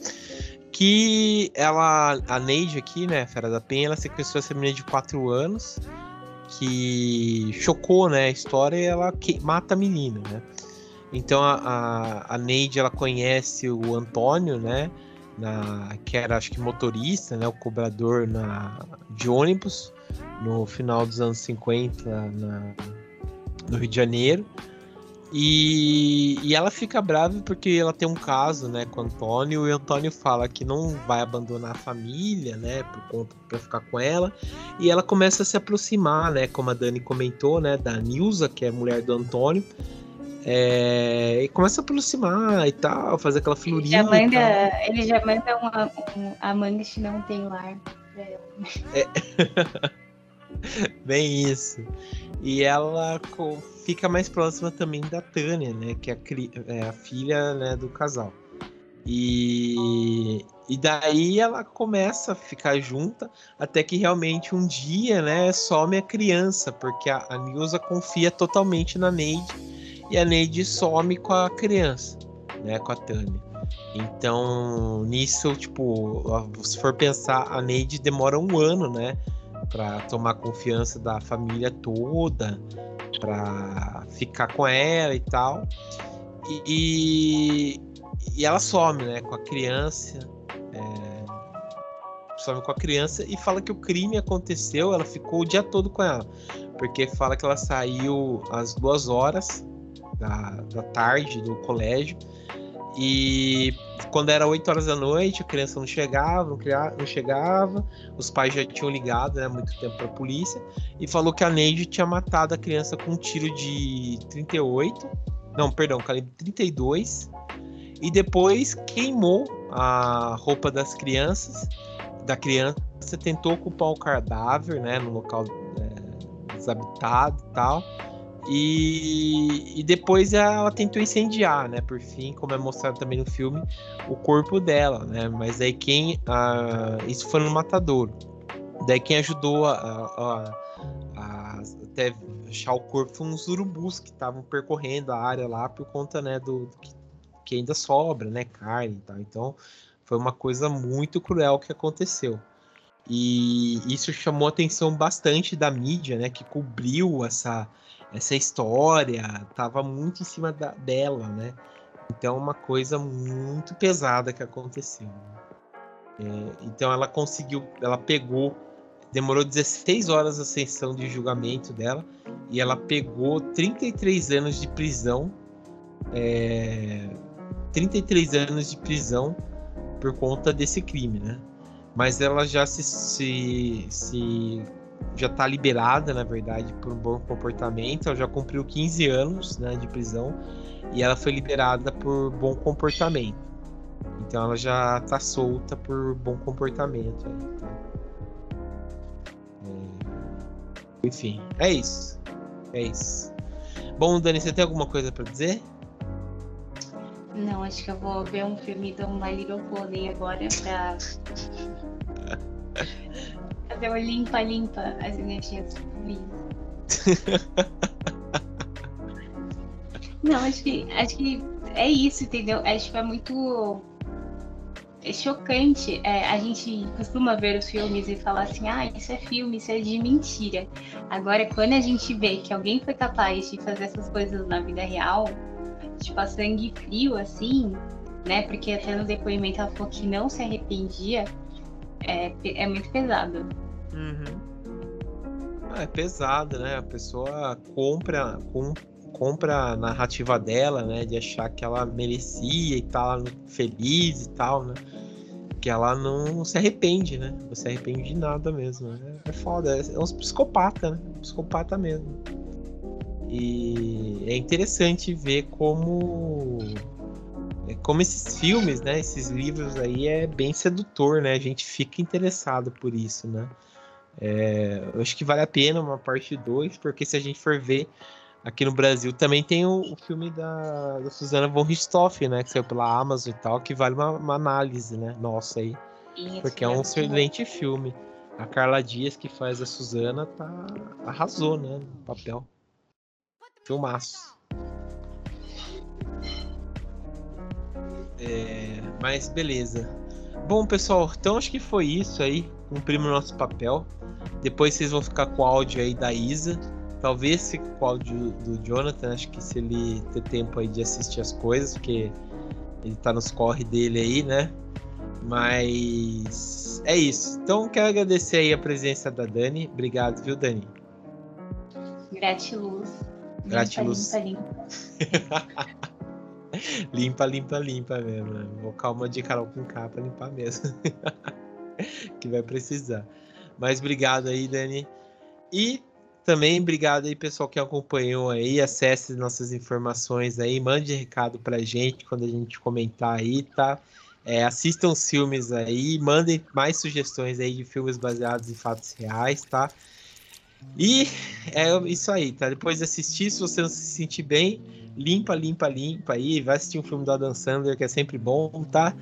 Que ela, a Neide aqui, né, Fera da Penha, ela sequestrou essa menina de 4 anos, que chocou, né, a história e ela que, mata a menina, né? Então a, a, a Neide, ela conhece o Antônio, né? na, que era acho que motorista, né, o cobrador na, de ônibus no final dos anos 50 na, no Rio de Janeiro. E, e, ela fica brava porque ela tem um caso, né, com o Antônio, e o Antônio fala que não vai abandonar a família, né, por conta para ficar com ela, e ela começa a se aproximar, né, como a Dani comentou, né, da Nilza, que é mulher do Antônio, é, e começa a aproximar e tal, fazer aquela florinha. Ele já manda, ele já manda uma, um amante não tem lar. É. Bem isso. E ela fica mais próxima também da Tânia, né? Que é a, é a filha né, do casal. E, e daí ela começa a ficar junta até que realmente um dia, né, some a criança, porque a, a Nilza confia totalmente na Neide e a Neide some com a criança, né, com a Tânia. Então, nisso, tipo, se for pensar, a Neide demora um ano, né, para tomar confiança da família toda, para ficar com ela e tal. E, e ela some, né, com a criança. É, some com a criança e fala que o crime aconteceu. Ela ficou o dia todo com ela, porque fala que ela saiu às duas horas da, da tarde do colégio. E quando era 8 horas da noite, a criança não chegava, não, chegava, os pais já tinham ligado né, muito tempo para a polícia. E falou que a Neide tinha matado a criança com um tiro de 38, não, perdão, calibre 32, e depois queimou a roupa das crianças da criança tentou ocupar o cadáver, né, no local é, desabitado e tal. E, e, depois ela tentou incendiar, né? Por fim, como é mostrado também no filme, o corpo dela, né? Mas aí quem. A, isso foi no matadouro. Daí quem ajudou a, a, a, até achar o corpo os urubus que estavam percorrendo a área lá por conta, né, do, do que, que, ainda sobra, né? Carne e tal. Então foi uma coisa muito cruel que aconteceu. E isso chamou a atenção bastante da mídia, né? Que cobriu essa essa história estava muito em cima da, dela, né? Então, uma coisa muito pesada que aconteceu. É, então, ela conseguiu, ela pegou, demorou 16 horas a sessão de julgamento dela e ela pegou 33 anos de prisão. É, 33 anos de prisão por conta desse crime, né? Mas ela já se, se, se já está liberada, na verdade, por um bom comportamento. Ela já cumpriu 15 anos né, de prisão e ela foi liberada por bom comportamento. Então ela já está solta por bom comportamento. Tá? é... Enfim, é isso. É isso. Bom, Dani, você tem alguma coisa para dizer? Não, acho que eu vou ver um filme do My Little Pony agora pra fazer o limpa-limpa as energias Não, acho que, acho que é isso, entendeu? Acho que é muito é chocante. É, a gente costuma ver os filmes e falar assim, ah, isso é filme, isso é de mentira. Agora, quando a gente vê que alguém foi capaz de fazer essas coisas na vida real, tipo, a sangue frio, assim, né? Porque até no depoimento ela falou que não se arrependia, é, é muito pesado. Uhum. É pesado, né? A pessoa compra, com, compra a narrativa dela, né? De achar que ela merecia e tá feliz e tal, né? Que ela não se arrepende, né? Não se arrepende de nada mesmo. Né? É foda, é, é um psicopata, né? Um psicopata mesmo. E é interessante ver como é, como esses filmes, né, esses livros aí é bem sedutor, né? A gente fica interessado por isso, né? É, eu acho que vale a pena uma parte 2, porque se a gente for ver aqui no Brasil, também tem o, o filme da, da Susana von Richthofen, né? Que saiu pela Amazon e tal, que vale uma, uma análise, né? Nossa aí. Isso, porque é um excelente filme. A Carla Dias, que faz a Susana, tá, arrasou, né? No papel. Filmaço. É, mas beleza. Bom, pessoal, então acho que foi isso aí. Cumprimos o nosso papel. Depois vocês vão ficar com o áudio aí da Isa. Talvez fique com o áudio do Jonathan. Acho que se ele ter tempo aí de assistir as coisas, porque ele tá nos corre dele aí, né? Mas é isso. Então quero agradecer aí a presença da Dani. Obrigado, viu, Dani? Gratiluz. Gratiluz. Limpa, limpa, limpa. limpa, limpa, limpa mesmo. Né? Vou calma de Carol com K pra limpar mesmo. que vai precisar. Mas obrigado aí, Dani. E também obrigado aí, pessoal que acompanhou aí. Acesse nossas informações aí, mande recado pra gente quando a gente comentar aí, tá? É, assistam os filmes aí, mandem mais sugestões aí de filmes baseados em fatos reais, tá? E é isso aí, tá? Depois de assistir, se você não se sentir bem, limpa, limpa, limpa aí. Vai assistir um filme do Adam Sandler, que é sempre bom, tá?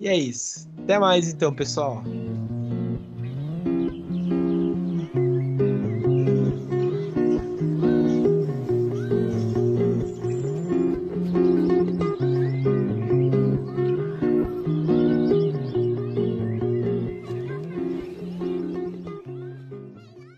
E é isso. Até mais então, pessoal.